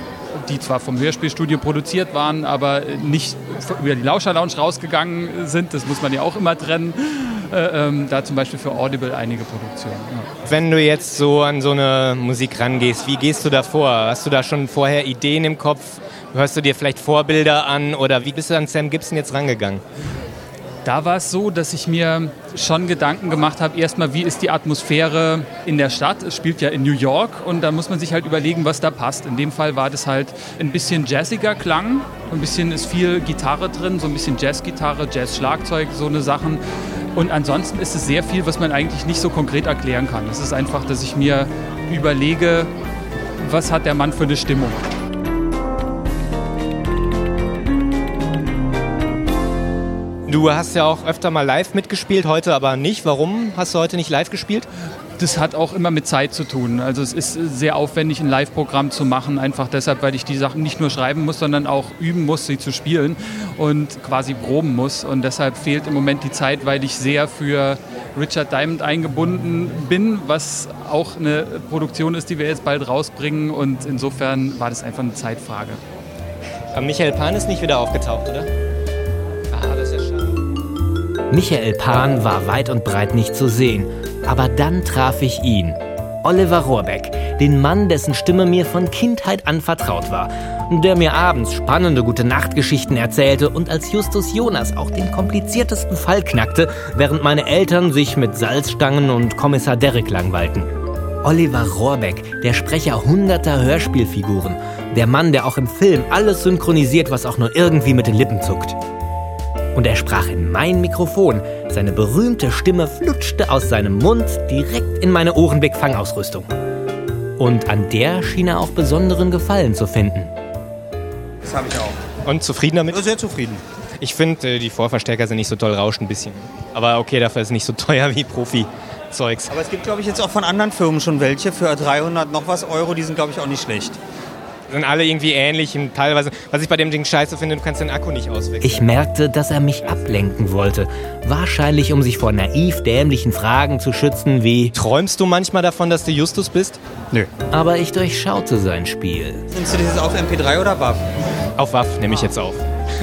die zwar vom Hörspielstudio produziert waren, aber nicht über die Lauscher Lounge rausgegangen sind. Das muss man ja auch immer trennen. Äh, ähm, da zum Beispiel für Audible einige Produktionen. Ja. Wenn du jetzt so an so eine Musik rangehst, wie gehst du da vor? Hast du da schon vorher Ideen im Kopf? Hörst du dir vielleicht Vorbilder an oder wie bist du an Sam Gibson jetzt rangegangen? Da war es so, dass ich mir schon Gedanken gemacht habe, erstmal, wie ist die Atmosphäre in der Stadt? Es spielt ja in New York und da muss man sich halt überlegen, was da passt. In dem Fall war das halt ein bisschen jazziger Klang, ein bisschen ist viel Gitarre drin, so ein bisschen Jazzgitarre, Jazz-Schlagzeug, so eine Sachen. Und ansonsten ist es sehr viel, was man eigentlich nicht so konkret erklären kann. Es ist einfach, dass ich mir überlege, was hat der Mann für eine Stimmung. Du hast ja auch öfter mal live mitgespielt, heute aber nicht. Warum hast du heute nicht live gespielt? Das hat auch immer mit Zeit zu tun. Also es ist sehr aufwendig, ein Live-Programm zu machen, einfach deshalb, weil ich die Sachen nicht nur schreiben muss, sondern auch üben muss, sie zu spielen und quasi proben muss. Und deshalb fehlt im Moment die Zeit, weil ich sehr für Richard Diamond eingebunden bin, was auch eine Produktion ist, die wir jetzt bald rausbringen. Und insofern war das einfach eine Zeitfrage. Aber Michael Pan ist nicht wieder aufgetaucht, oder? Michael Pan war weit und breit nicht zu sehen. Aber dann traf ich ihn. Oliver Rohrbeck, den Mann, dessen Stimme mir von Kindheit an vertraut war. der mir abends spannende Gute-Nacht-Geschichten erzählte und als Justus Jonas auch den kompliziertesten Fall knackte, während meine Eltern sich mit Salzstangen und Kommissar Derrick langweilten. Oliver Rohrbeck, der Sprecher hunderter Hörspielfiguren, der Mann, der auch im Film alles synchronisiert, was auch nur irgendwie mit den Lippen zuckt. Und er sprach in mein Mikrofon. Seine berühmte Stimme flutschte aus seinem Mund direkt in meine Ohrenweg-Fangausrüstung. Und an der schien er auch besonderen Gefallen zu finden. Das habe ich auch. Und zufrieden damit? Sehr zufrieden. Ich finde, äh, die Vorverstärker sind nicht so toll, rauschen ein bisschen. Aber okay, dafür ist es nicht so teuer wie Profi-Zeugs. Aber es gibt, glaube ich, jetzt auch von anderen Firmen schon welche für 300 noch was Euro. Die sind, glaube ich, auch nicht schlecht. Sind alle irgendwie ähnlich und teilweise. Was ich bei dem Ding scheiße finde, du kannst den Akku nicht auswechseln. Ich merkte, dass er mich ablenken wollte. Wahrscheinlich, um sich vor naiv dämlichen Fragen zu schützen wie Träumst du manchmal davon, dass du Justus bist? Nö. Aber ich durchschaute sein Spiel. Nimmst du dieses auf MP3 oder WAV? Auf WAV nehme ich jetzt auf.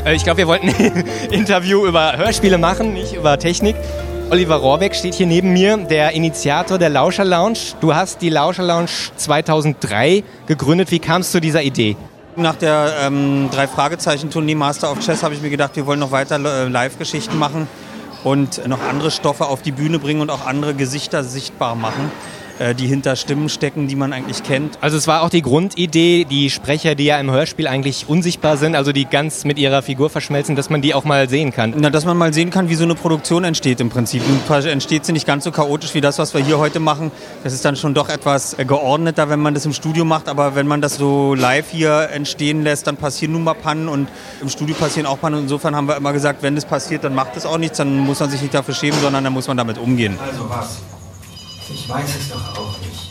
Äh, Ich glaube, wir wollten ein [laughs] Interview über Hörspiele machen, nicht über Technik. Oliver Rohrbeck steht hier neben mir, der Initiator der Lauscher Lounge. Du hast die Lauscher Lounge 2003 gegründet. Wie kamst du zu dieser Idee? Nach der ähm, drei Fragezeichen Tournee Master of Chess habe ich mir gedacht, wir wollen noch weiter äh, Live-Geschichten machen und noch andere Stoffe auf die Bühne bringen und auch andere Gesichter sichtbar machen, die hinter Stimmen stecken, die man eigentlich kennt. Also es war auch die Grundidee, die Sprecher, die ja im Hörspiel eigentlich unsichtbar sind, also die ganz mit ihrer Figur verschmelzen, dass man die auch mal sehen kann. Na, dass man mal sehen kann, wie so eine Produktion entsteht im Prinzip. Entsteht sie nicht ganz so chaotisch wie das, was wir hier heute machen. Das ist dann schon doch etwas äh, geordneter, wenn man das im Studio macht. Aber wenn man das so live hier entstehen lässt, dann passieren nun mal Pannen und im Studio passieren auch Pannen. Und insofern haben wir immer gesagt, wenn das passiert, dann macht es auch nichts. Dann muss man sich nicht dafür schämen, sondern dann muss man damit umgehen. Also was? Ich weiß es doch auch nicht.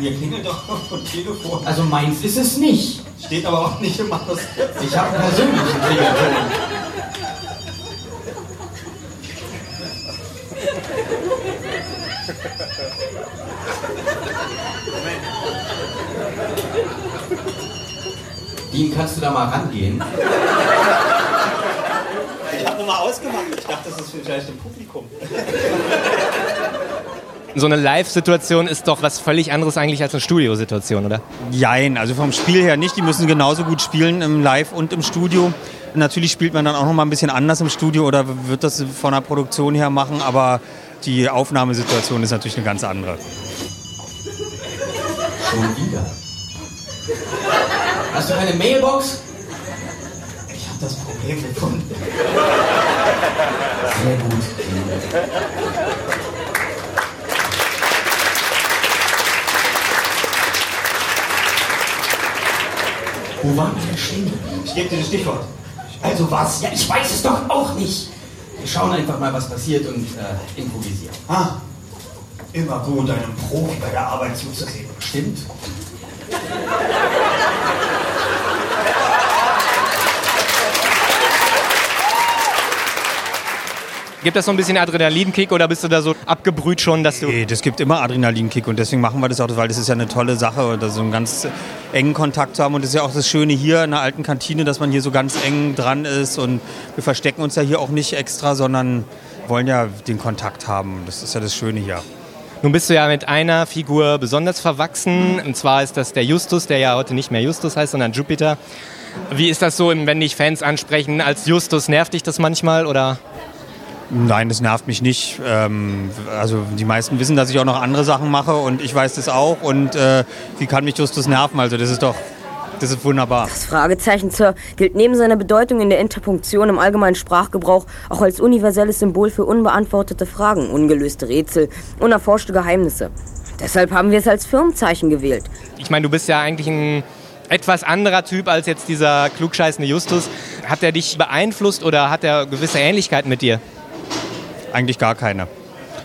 Hier klingelt doch [laughs] vom Telefon. Also meins ist es nicht. Steht aber auch nicht im Manuskript. Ich habe einen persönlichen Klingelton. Dean, kannst du da mal rangehen? Ich habe nochmal ausgemacht. Ich dachte, das ist vielleicht im Publikum. So eine Live-Situation ist doch was völlig anderes eigentlich als eine Studiosituation, oder? Jein, also vom Spiel her nicht. Die müssen genauso gut spielen im Live und im Studio. Natürlich spielt man dann auch noch mal ein bisschen anders im Studio oder wird das von der Produktion her machen, aber die Aufnahmesituation ist natürlich eine ganz andere. Schon wieder. Hast du keine Mailbox? Ich habe das Problem gefunden. Sehr gut. Wo waren wir denn stehen? Ich gebe dir das Stichwort. Also was? Ja, ich weiß es doch auch nicht. Wir schauen einfach mal, was passiert und äh, improvisieren. Ah, immer gut, einem Profi bei der Arbeit zuzusehen. Stimmt. Gibt das so ein bisschen Adrenalinkick oder bist du da so abgebrüht schon, dass du. Nee, das gibt immer Adrenalinkick und deswegen machen wir das auch, weil das ist ja eine tolle Sache, da so einen ganz engen Kontakt zu haben. Und das ist ja auch das Schöne hier in der alten Kantine, dass man hier so ganz eng dran ist und wir verstecken uns ja hier auch nicht extra, sondern wollen ja den Kontakt haben. Das ist ja das Schöne hier. Nun bist du ja mit einer Figur besonders verwachsen. Und zwar ist das der Justus, der ja heute nicht mehr Justus heißt, sondern Jupiter. Wie ist das so, wenn dich Fans ansprechen als Justus? Nervt dich das manchmal oder? Nein, das nervt mich nicht. Ähm, also die meisten wissen, dass ich auch noch andere Sachen mache und ich weiß das auch. Und äh, wie kann mich Justus nerven? Also das ist doch, das ist wunderbar. Das Fragezeichen, Sir, gilt neben seiner Bedeutung in der Interpunktion im allgemeinen Sprachgebrauch auch als universelles Symbol für unbeantwortete Fragen, ungelöste Rätsel, unerforschte Geheimnisse. Deshalb haben wir es als Firmenzeichen gewählt. Ich meine, du bist ja eigentlich ein etwas anderer Typ als jetzt dieser klugscheißende Justus. Hat er dich beeinflusst oder hat er gewisse Ähnlichkeiten mit dir? Eigentlich gar keine.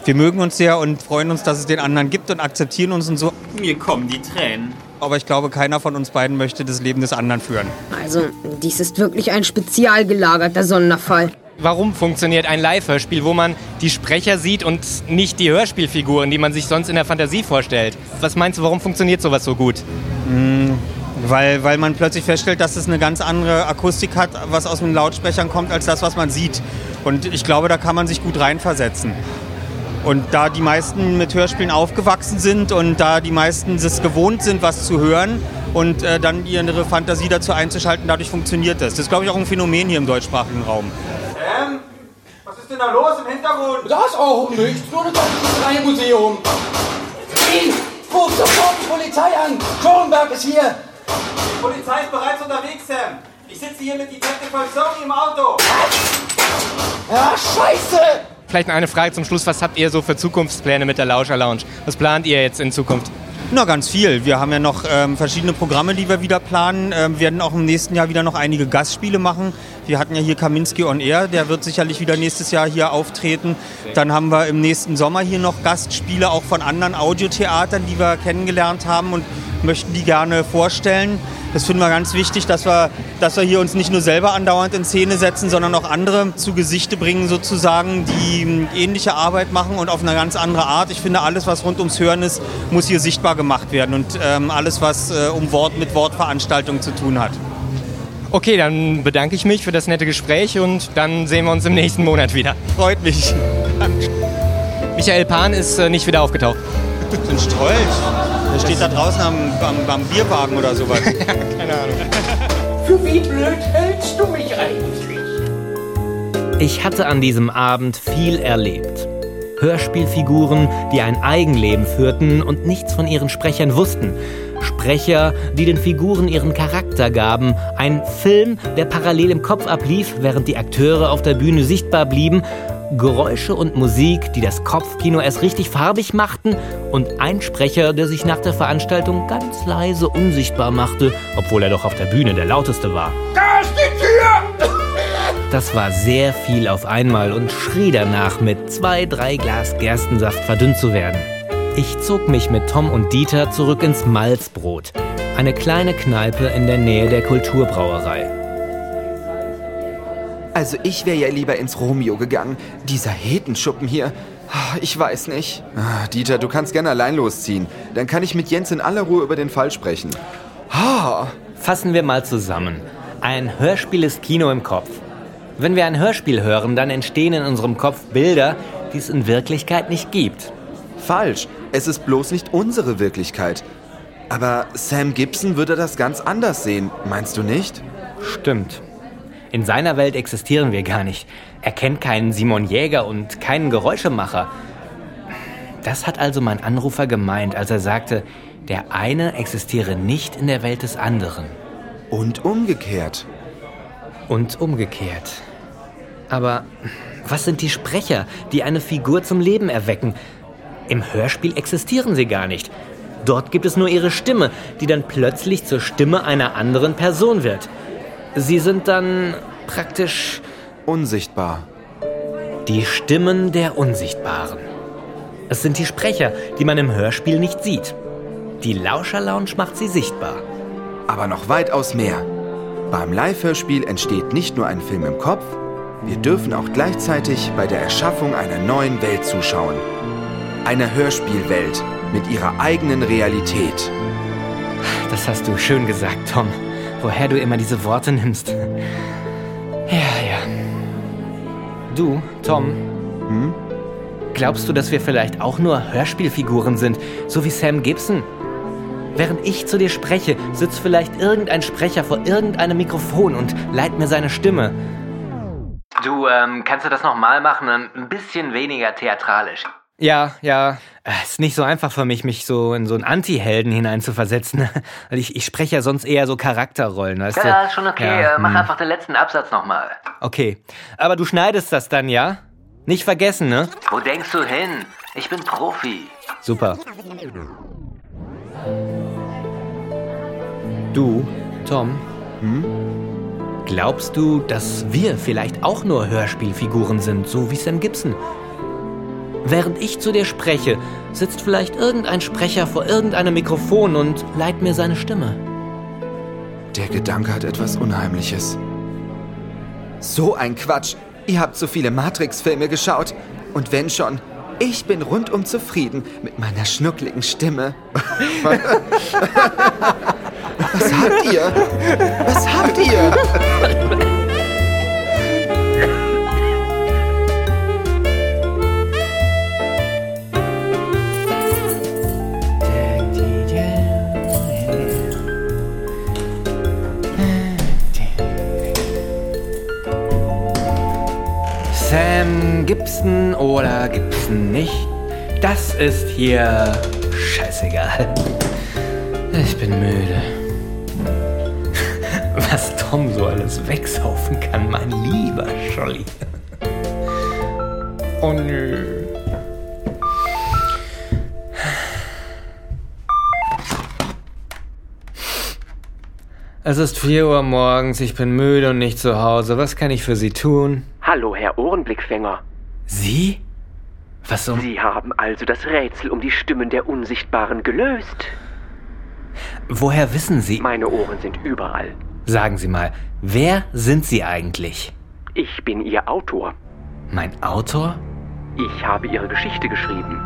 Wir mögen uns sehr und freuen uns, dass es den anderen gibt und akzeptieren uns und so. Mir kommen die Tränen. Aber ich glaube, keiner von uns beiden möchte das Leben des anderen führen. Also, dies ist wirklich ein spezial gelagerter Sonderfall. Warum funktioniert ein Live-Hörspiel, wo man die Sprecher sieht und nicht die Hörspielfiguren, die man sich sonst in der Fantasie vorstellt? Was meinst du, warum funktioniert sowas so gut? Mm, weil, weil man plötzlich feststellt, dass es eine ganz andere Akustik hat, was aus den Lautsprechern kommt, als das, was man sieht. Und ich glaube, da kann man sich gut reinversetzen. Und da die meisten mit Hörspielen aufgewachsen sind und da die meisten es gewohnt sind, was zu hören und äh, dann ihre Fantasie dazu einzuschalten, dadurch funktioniert das. Das ist, glaube ich, auch ein Phänomen hier im deutschsprachigen Raum. Sam, was ist denn da los im Hintergrund? Das auch nichts, nur das Museum. Ihn, ruf sofort die Polizei an. Kronberg ist hier. Die Polizei ist bereits unterwegs, Sam. Ich sitze hier mit Detective Falsoni im Auto. Ja, scheiße! Vielleicht eine Frage zum Schluss. Was habt ihr so für Zukunftspläne mit der Lauscher Lounge? Was plant ihr jetzt in Zukunft? Na, ganz viel. Wir haben ja noch ähm, verschiedene Programme, die wir wieder planen. Ähm, wir werden auch im nächsten Jahr wieder noch einige Gastspiele machen. Wir hatten ja hier Kaminski on Air, der wird sicherlich wieder nächstes Jahr hier auftreten. Dann haben wir im nächsten Sommer hier noch Gastspiele auch von anderen Audiotheatern, die wir kennengelernt haben und möchten die gerne vorstellen. Das finden wir ganz wichtig, dass wir, dass wir hier uns nicht nur selber andauernd in Szene setzen, sondern auch andere zu Gesichte bringen, sozusagen, die ähnliche Arbeit machen und auf eine ganz andere Art. Ich finde, alles, was rund ums Hören ist, muss hier sichtbar gemacht werden und ähm, alles, was äh, um Wort mit Wortveranstaltungen zu tun hat. Okay, dann bedanke ich mich für das nette Gespräch und dann sehen wir uns im nächsten Monat wieder. Freut mich. [laughs] Michael Pan ist äh, nicht wieder aufgetaucht. Sind stolz. Der steht da draußen am, am, am Bierwagen oder sowas. [laughs] Keine Ahnung. Für wie blöd hältst du mich eigentlich? Ich hatte an diesem Abend viel erlebt. Hörspielfiguren, die ein Eigenleben führten und nichts von ihren Sprechern wussten. Sprecher, die den Figuren ihren Charakter gaben. Ein Film, der parallel im Kopf ablief, während die Akteure auf der Bühne sichtbar blieben. Geräusche und Musik, die das Kopfkino erst richtig farbig machten. Und ein Sprecher, der sich nach der Veranstaltung ganz leise unsichtbar machte, obwohl er doch auf der Bühne der lauteste war. Da ist die Tür! Das war sehr viel auf einmal und schrie danach, mit zwei, drei Glas Gerstensaft verdünnt zu werden. Ich zog mich mit Tom und Dieter zurück ins Malzbrot, eine kleine Kneipe in der Nähe der Kulturbrauerei. Also ich wäre ja lieber ins Romeo gegangen. Dieser Hetenschuppen hier. Ah, Ich weiß nicht. Ah, Dieter, du kannst gerne allein losziehen. Dann kann ich mit Jens in aller Ruhe über den Fall sprechen. Ah. Fassen wir mal zusammen. Ein Hörspiel ist Kino im Kopf. Wenn wir ein Hörspiel hören, dann entstehen in unserem Kopf Bilder, die es in Wirklichkeit nicht gibt. Falsch. Es ist bloß nicht unsere Wirklichkeit. Aber Sam Gibson würde das ganz anders sehen, meinst du nicht? Stimmt. In seiner Welt existieren wir gar nicht. Er kennt keinen Simon Jäger und keinen Geräuschemacher. Das hat also mein Anrufer gemeint, als er sagte, der eine existiere nicht in der Welt des anderen. Und umgekehrt. Und umgekehrt. Aber was sind die Sprecher, die eine Figur zum Leben erwecken? Im Hörspiel existieren sie gar nicht. Dort gibt es nur ihre Stimme, die dann plötzlich zur Stimme einer anderen Person wird. Sie sind dann praktisch unsichtbar. Die Stimmen der Unsichtbaren. Es sind die Sprecher, die man im Hörspiel nicht sieht. Die Lauscher Lounge macht sie sichtbar. Aber noch weitaus mehr. Beim Live-Hörspiel entsteht nicht nur ein Film im Kopf, wir dürfen auch gleichzeitig bei der Erschaffung einer neuen Welt zuschauen. Eine Hörspielwelt mit ihrer eigenen Realität. Das hast du schön gesagt, Tom. Woher du immer diese Worte nimmst. Ja, ja. Du, Tom. Hm? Glaubst du, dass wir vielleicht auch nur Hörspielfiguren sind, so wie Sam Gibson? Während ich zu dir spreche, sitzt vielleicht irgendein Sprecher vor irgendeinem Mikrofon und leiht mir seine Stimme. Du, ähm, kannst du das nochmal machen? Ein bisschen weniger theatralisch. Ja, ja. Es ist nicht so einfach für mich, mich so in so einen Anti-Helden hineinzuversetzen. [laughs] Weil ich, ich spreche ja sonst eher so Charakterrollen, weißt du? Ja, ist schon okay. Ja, äh, Mach hm. einfach den letzten Absatz nochmal. Okay. Aber du schneidest das dann, ja? Nicht vergessen, ne? Wo denkst du hin? Ich bin Profi. Super. Du, Tom, hm? Glaubst du, dass wir vielleicht auch nur Hörspielfiguren sind, so wie Sam Gibson? Während ich zu dir spreche, sitzt vielleicht irgendein Sprecher vor irgendeinem Mikrofon und leiht mir seine Stimme. Der Gedanke hat etwas Unheimliches. So ein Quatsch. Ihr habt so viele Matrix-Filme geschaut. Und wenn schon, ich bin rundum zufrieden mit meiner schnuckligen Stimme. [laughs] Was habt ihr? Was habt ihr? Sam Gibson oder Gibson nicht, das ist hier scheißegal. Ich bin müde. Tom so alles wegsaufen kann, mein lieber Scholli. Oh nö. Es ist 4 Uhr morgens, ich bin müde und nicht zu Hause. Was kann ich für Sie tun? Hallo, Herr Ohrenblickfänger. Sie? Was um. Sie haben also das Rätsel um die Stimmen der Unsichtbaren gelöst. Woher wissen Sie? Meine Ohren sind überall. Sagen Sie mal, wer sind Sie eigentlich? Ich bin Ihr Autor. Mein Autor? Ich habe Ihre Geschichte geschrieben.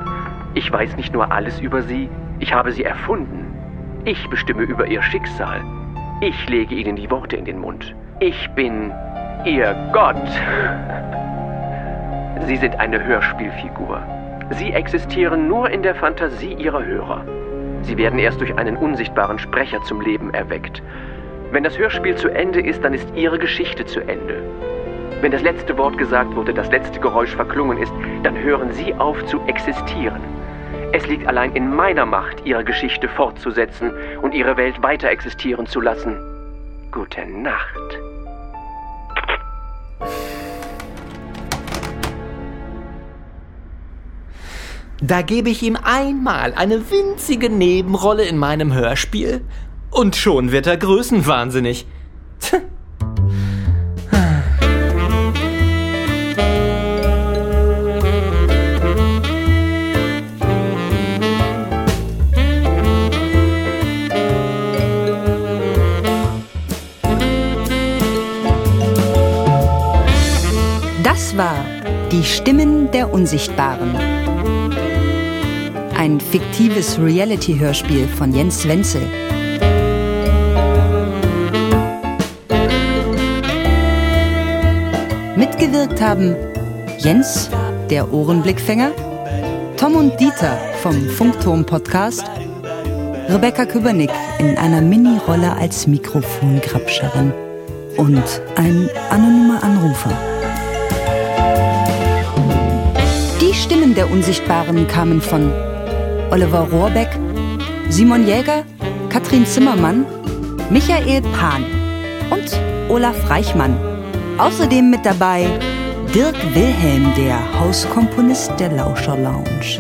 Ich weiß nicht nur alles über Sie, ich habe sie erfunden. Ich bestimme über Ihr Schicksal. Ich lege Ihnen die Worte in den Mund. Ich bin Ihr Gott. [laughs] Sie sind eine Hörspielfigur. Sie existieren nur in der Fantasie Ihrer Hörer. Sie werden erst durch einen unsichtbaren Sprecher zum Leben erweckt. Wenn das Hörspiel zu Ende ist, dann ist Ihre Geschichte zu Ende. Wenn das letzte Wort gesagt wurde, das letzte Geräusch verklungen ist, dann hören Sie auf zu existieren. Es liegt allein in meiner Macht, Ihre Geschichte fortzusetzen und Ihre Welt weiter existieren zu lassen. Gute Nacht. Da gebe ich ihm einmal eine winzige Nebenrolle in meinem Hörspiel und schon wird er größenwahnsinnig. Das war Die Stimmen der Unsichtbaren. Ein fiktives Reality-Hörspiel von Jens Wenzel. Haben Jens, der Ohrenblickfänger, Tom und Dieter vom Funkturm-Podcast, Rebecca Köbernick in einer Mini-Rolle als Mikrofongrabscherin und ein anonymer Anrufer. Die Stimmen der Unsichtbaren kamen von Oliver Rohrbeck, Simon Jäger, Katrin Zimmermann, Michael Pan und Olaf Reichmann. Außerdem mit dabei Dirk Wilhelm, der Hauskomponist der Lauscher Lounge.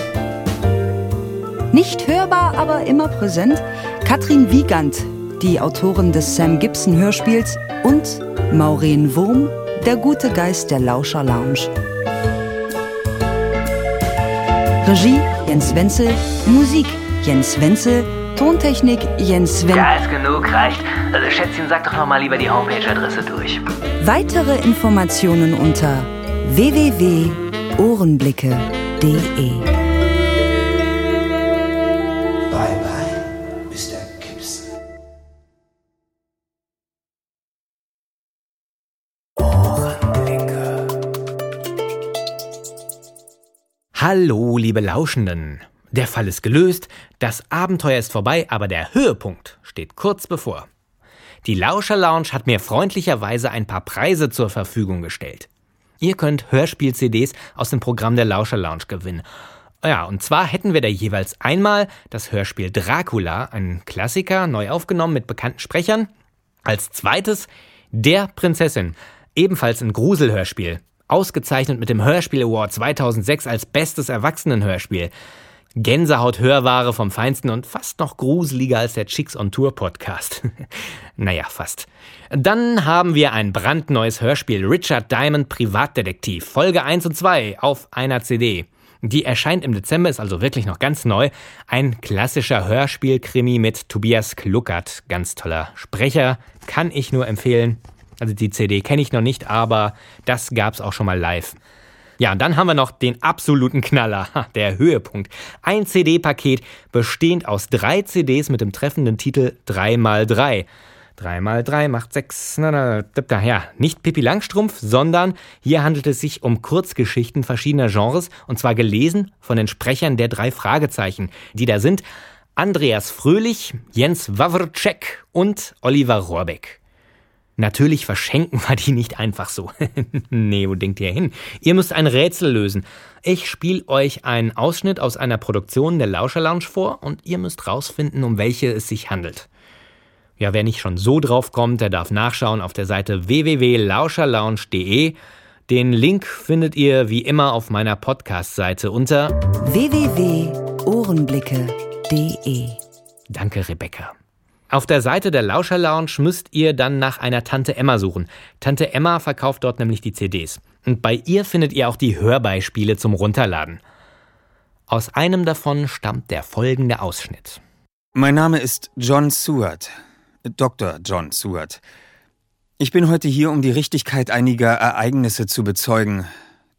Nicht hörbar, aber immer präsent, Katrin Wiegand, die Autorin des Sam Gibson Hörspiels und Maureen Wurm, der gute Geist der Lauscher Lounge. Regie Jens Wenzel, Musik Jens Wenzel, Tontechnik Jens Wenzel. Ja, ist genug, reicht. Also Schätzchen, sag doch noch mal lieber die Homepage-Adresse durch. Weitere Informationen unter www.ohrenblicke.de. Bye bye, Mr. Gibson. Hallo, liebe Lauschenden. Der Fall ist gelöst, das Abenteuer ist vorbei, aber der Höhepunkt steht kurz bevor. Die Lauscher Lounge hat mir freundlicherweise ein paar Preise zur Verfügung gestellt. Ihr könnt Hörspiel-CDs aus dem Programm der Lauscher Lounge gewinnen. Ja, und zwar hätten wir da jeweils einmal das Hörspiel Dracula, ein Klassiker, neu aufgenommen mit bekannten Sprechern. Als zweites Der Prinzessin, ebenfalls ein Gruselhörspiel, ausgezeichnet mit dem Hörspiel Award 2006 als bestes Erwachsenenhörspiel. Gänsehaut-Hörware vom Feinsten und fast noch gruseliger als der Chicks on Tour Podcast. [laughs] naja, fast. Dann haben wir ein brandneues Hörspiel Richard Diamond Privatdetektiv, Folge 1 und 2 auf einer CD. Die erscheint im Dezember, ist also wirklich noch ganz neu. Ein klassischer Hörspielkrimi mit Tobias Kluckert. Ganz toller Sprecher, kann ich nur empfehlen. Also die CD kenne ich noch nicht, aber das gab's auch schon mal live. Ja, und dann haben wir noch den absoluten Knaller, der Höhepunkt. Ein CD-Paket bestehend aus drei CDs mit dem treffenden Titel 3x3. 3 mal 3 macht 6. Na, na, na, ja, nicht Pippi Langstrumpf, sondern hier handelt es sich um Kurzgeschichten verschiedener Genres und zwar gelesen von den Sprechern der drei Fragezeichen, die da sind Andreas Fröhlich, Jens Wawrczek und Oliver Rohrbeck. Natürlich verschenken wir die nicht einfach so. [laughs] nee, wo denkt ihr hin? Ihr müsst ein Rätsel lösen. Ich spiele euch einen Ausschnitt aus einer Produktion der Lauscher Lounge vor und ihr müsst rausfinden, um welche es sich handelt. Ja, wer nicht schon so drauf kommt, der darf nachschauen auf der Seite www.lauscherlounge.de. Den Link findet ihr wie immer auf meiner Podcast-Seite unter www.ohrenblicke.de. Danke, Rebecca. Auf der Seite der Lauscher Lounge müsst ihr dann nach einer Tante Emma suchen. Tante Emma verkauft dort nämlich die CDs. Und bei ihr findet ihr auch die Hörbeispiele zum Runterladen. Aus einem davon stammt der folgende Ausschnitt. Mein Name ist John Seward. Dr. John Seward. Ich bin heute hier, um die Richtigkeit einiger Ereignisse zu bezeugen,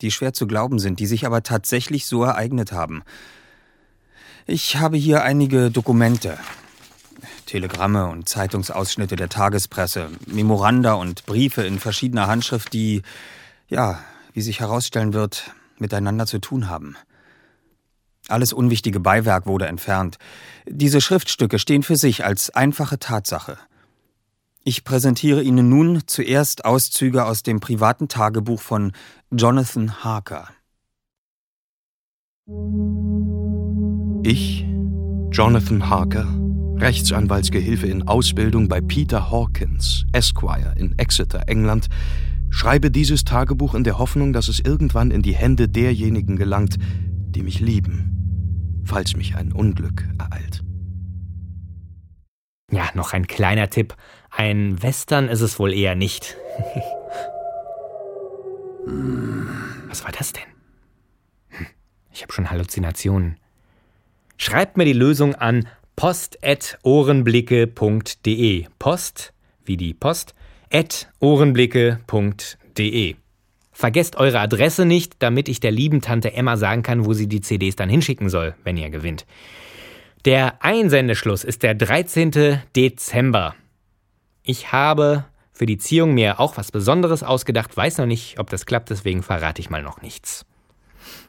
die schwer zu glauben sind, die sich aber tatsächlich so ereignet haben. Ich habe hier einige Dokumente. Telegramme und Zeitungsausschnitte der Tagespresse, Memoranda und Briefe in verschiedener Handschrift, die, ja, wie sich herausstellen wird, miteinander zu tun haben. Alles unwichtige Beiwerk wurde entfernt. Diese Schriftstücke stehen für sich als einfache Tatsache. Ich präsentiere Ihnen nun zuerst Auszüge aus dem privaten Tagebuch von Jonathan Harker. Ich, Jonathan Harker, Rechtsanwaltsgehilfe in Ausbildung bei Peter Hawkins, Esquire in Exeter, England, schreibe dieses Tagebuch in der Hoffnung, dass es irgendwann in die Hände derjenigen gelangt, die mich lieben, falls mich ein Unglück ereilt. Ja, noch ein kleiner Tipp. Ein Western ist es wohl eher nicht. [laughs] Was war das denn? Hm, ich habe schon Halluzinationen. Schreibt mir die Lösung an post.ohrenblicke.de. Post, wie die Post, at ohrenblicke.de. Vergesst eure Adresse nicht, damit ich der lieben Tante Emma sagen kann, wo sie die CDs dann hinschicken soll, wenn ihr gewinnt. Der Einsendeschluss ist der 13. Dezember. Ich habe für die Ziehung mir auch was Besonderes ausgedacht, weiß noch nicht, ob das klappt, deswegen verrate ich mal noch nichts.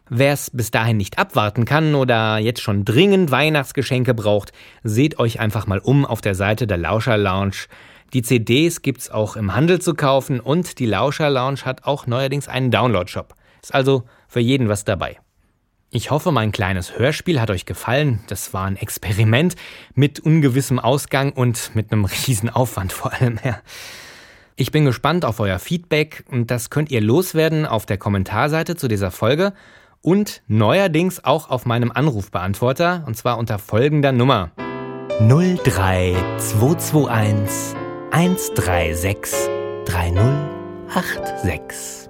Wer es bis dahin nicht abwarten kann oder jetzt schon dringend Weihnachtsgeschenke braucht, seht euch einfach mal um auf der Seite der Lauscher Lounge. Die CDs gibt's auch im Handel zu kaufen und die Lauscher Lounge hat auch neuerdings einen Download-Shop. Ist also für jeden was dabei. Ich hoffe, mein kleines Hörspiel hat euch gefallen. Das war ein Experiment mit ungewissem Ausgang und mit einem riesen Aufwand vor allem. Ja. Ich bin gespannt auf euer Feedback und das könnt ihr loswerden auf der Kommentarseite zu dieser Folge und neuerdings auch auf meinem Anrufbeantworter und zwar unter folgender Nummer 03221 136 3086.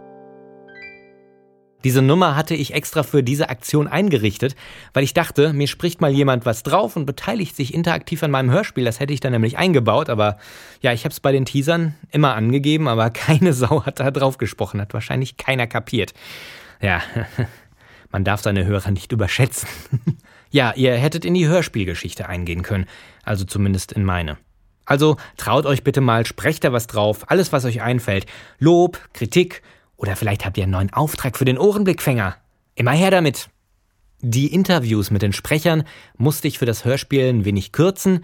Diese Nummer hatte ich extra für diese Aktion eingerichtet, weil ich dachte, mir spricht mal jemand was drauf und beteiligt sich interaktiv an meinem Hörspiel. Das hätte ich dann nämlich eingebaut, aber ja, ich habe es bei den Teasern immer angegeben, aber [laughs] keine Sau hat da drauf gesprochen, hat wahrscheinlich keiner kapiert. Ja, [laughs] man darf seine Hörer nicht überschätzen. [laughs] ja, ihr hättet in die Hörspielgeschichte eingehen können, also zumindest in meine. Also traut euch bitte mal, sprecht da was drauf, alles was euch einfällt. Lob, Kritik, oder vielleicht habt ihr einen neuen Auftrag für den Ohrenblickfänger. Immer her damit. Die Interviews mit den Sprechern musste ich für das Hörspiel ein wenig kürzen.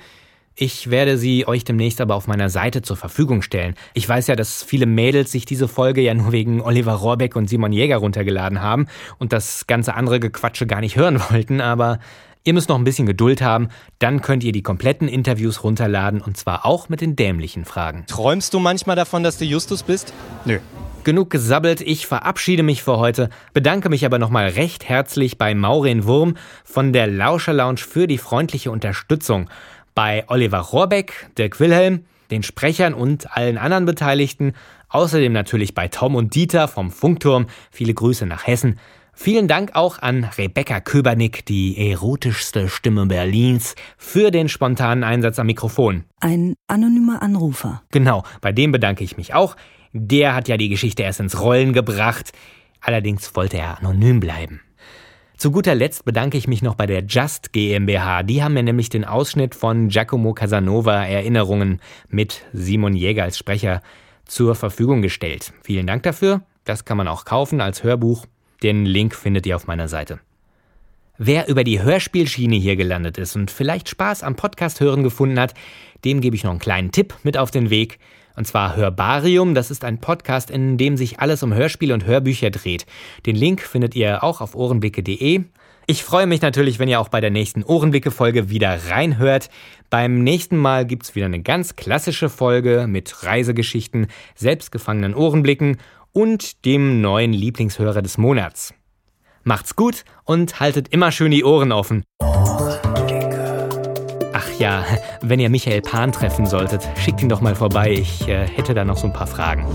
Ich werde sie euch demnächst aber auf meiner Seite zur Verfügung stellen. Ich weiß ja, dass viele Mädels sich diese Folge ja nur wegen Oliver Rohrbeck und Simon Jäger runtergeladen haben und das ganze andere Gequatsche gar nicht [laughs] hören wollten, aber ihr müsst noch ein bisschen Geduld haben, dann könnt ihr die kompletten Interviews runterladen und zwar auch mit den dämlichen Fragen. Träumst du manchmal davon, dass du Justus bist? Nö. Genug gesabbelt, ich verabschiede mich für heute, bedanke mich aber nochmal recht herzlich bei Maureen Wurm von der Lauscher Lounge für die freundliche Unterstützung, bei Oliver Rohrbeck, Dirk Wilhelm, den Sprechern und allen anderen Beteiligten, außerdem natürlich bei Tom und Dieter vom Funkturm, viele Grüße nach Hessen. Vielen Dank auch an Rebecca Köbernick, die erotischste Stimme Berlins, für den spontanen Einsatz am Mikrofon. Ein anonymer Anrufer. Genau, bei dem bedanke ich mich auch. Der hat ja die Geschichte erst ins Rollen gebracht. Allerdings wollte er anonym bleiben. Zu guter Letzt bedanke ich mich noch bei der Just GmbH. Die haben mir nämlich den Ausschnitt von Giacomo Casanova Erinnerungen mit Simon Jäger als Sprecher zur Verfügung gestellt. Vielen Dank dafür. Das kann man auch kaufen als Hörbuch. Den Link findet ihr auf meiner Seite. Wer über die Hörspielschiene hier gelandet ist und vielleicht Spaß am Podcast hören gefunden hat, dem gebe ich noch einen kleinen Tipp mit auf den Weg. Und zwar Hörbarium, das ist ein Podcast, in dem sich alles um Hörspiele und Hörbücher dreht. Den Link findet ihr auch auf ohrenblicke.de. Ich freue mich natürlich, wenn ihr auch bei der nächsten Ohrenblicke-Folge wieder reinhört. Beim nächsten Mal gibt's wieder eine ganz klassische Folge mit Reisegeschichten, selbstgefangenen Ohrenblicken und dem neuen Lieblingshörer des Monats. Macht's gut und haltet immer schön die Ohren offen. Ja, wenn ihr Michael Pan treffen solltet, schickt ihn doch mal vorbei. Ich äh, hätte da noch so ein paar Fragen.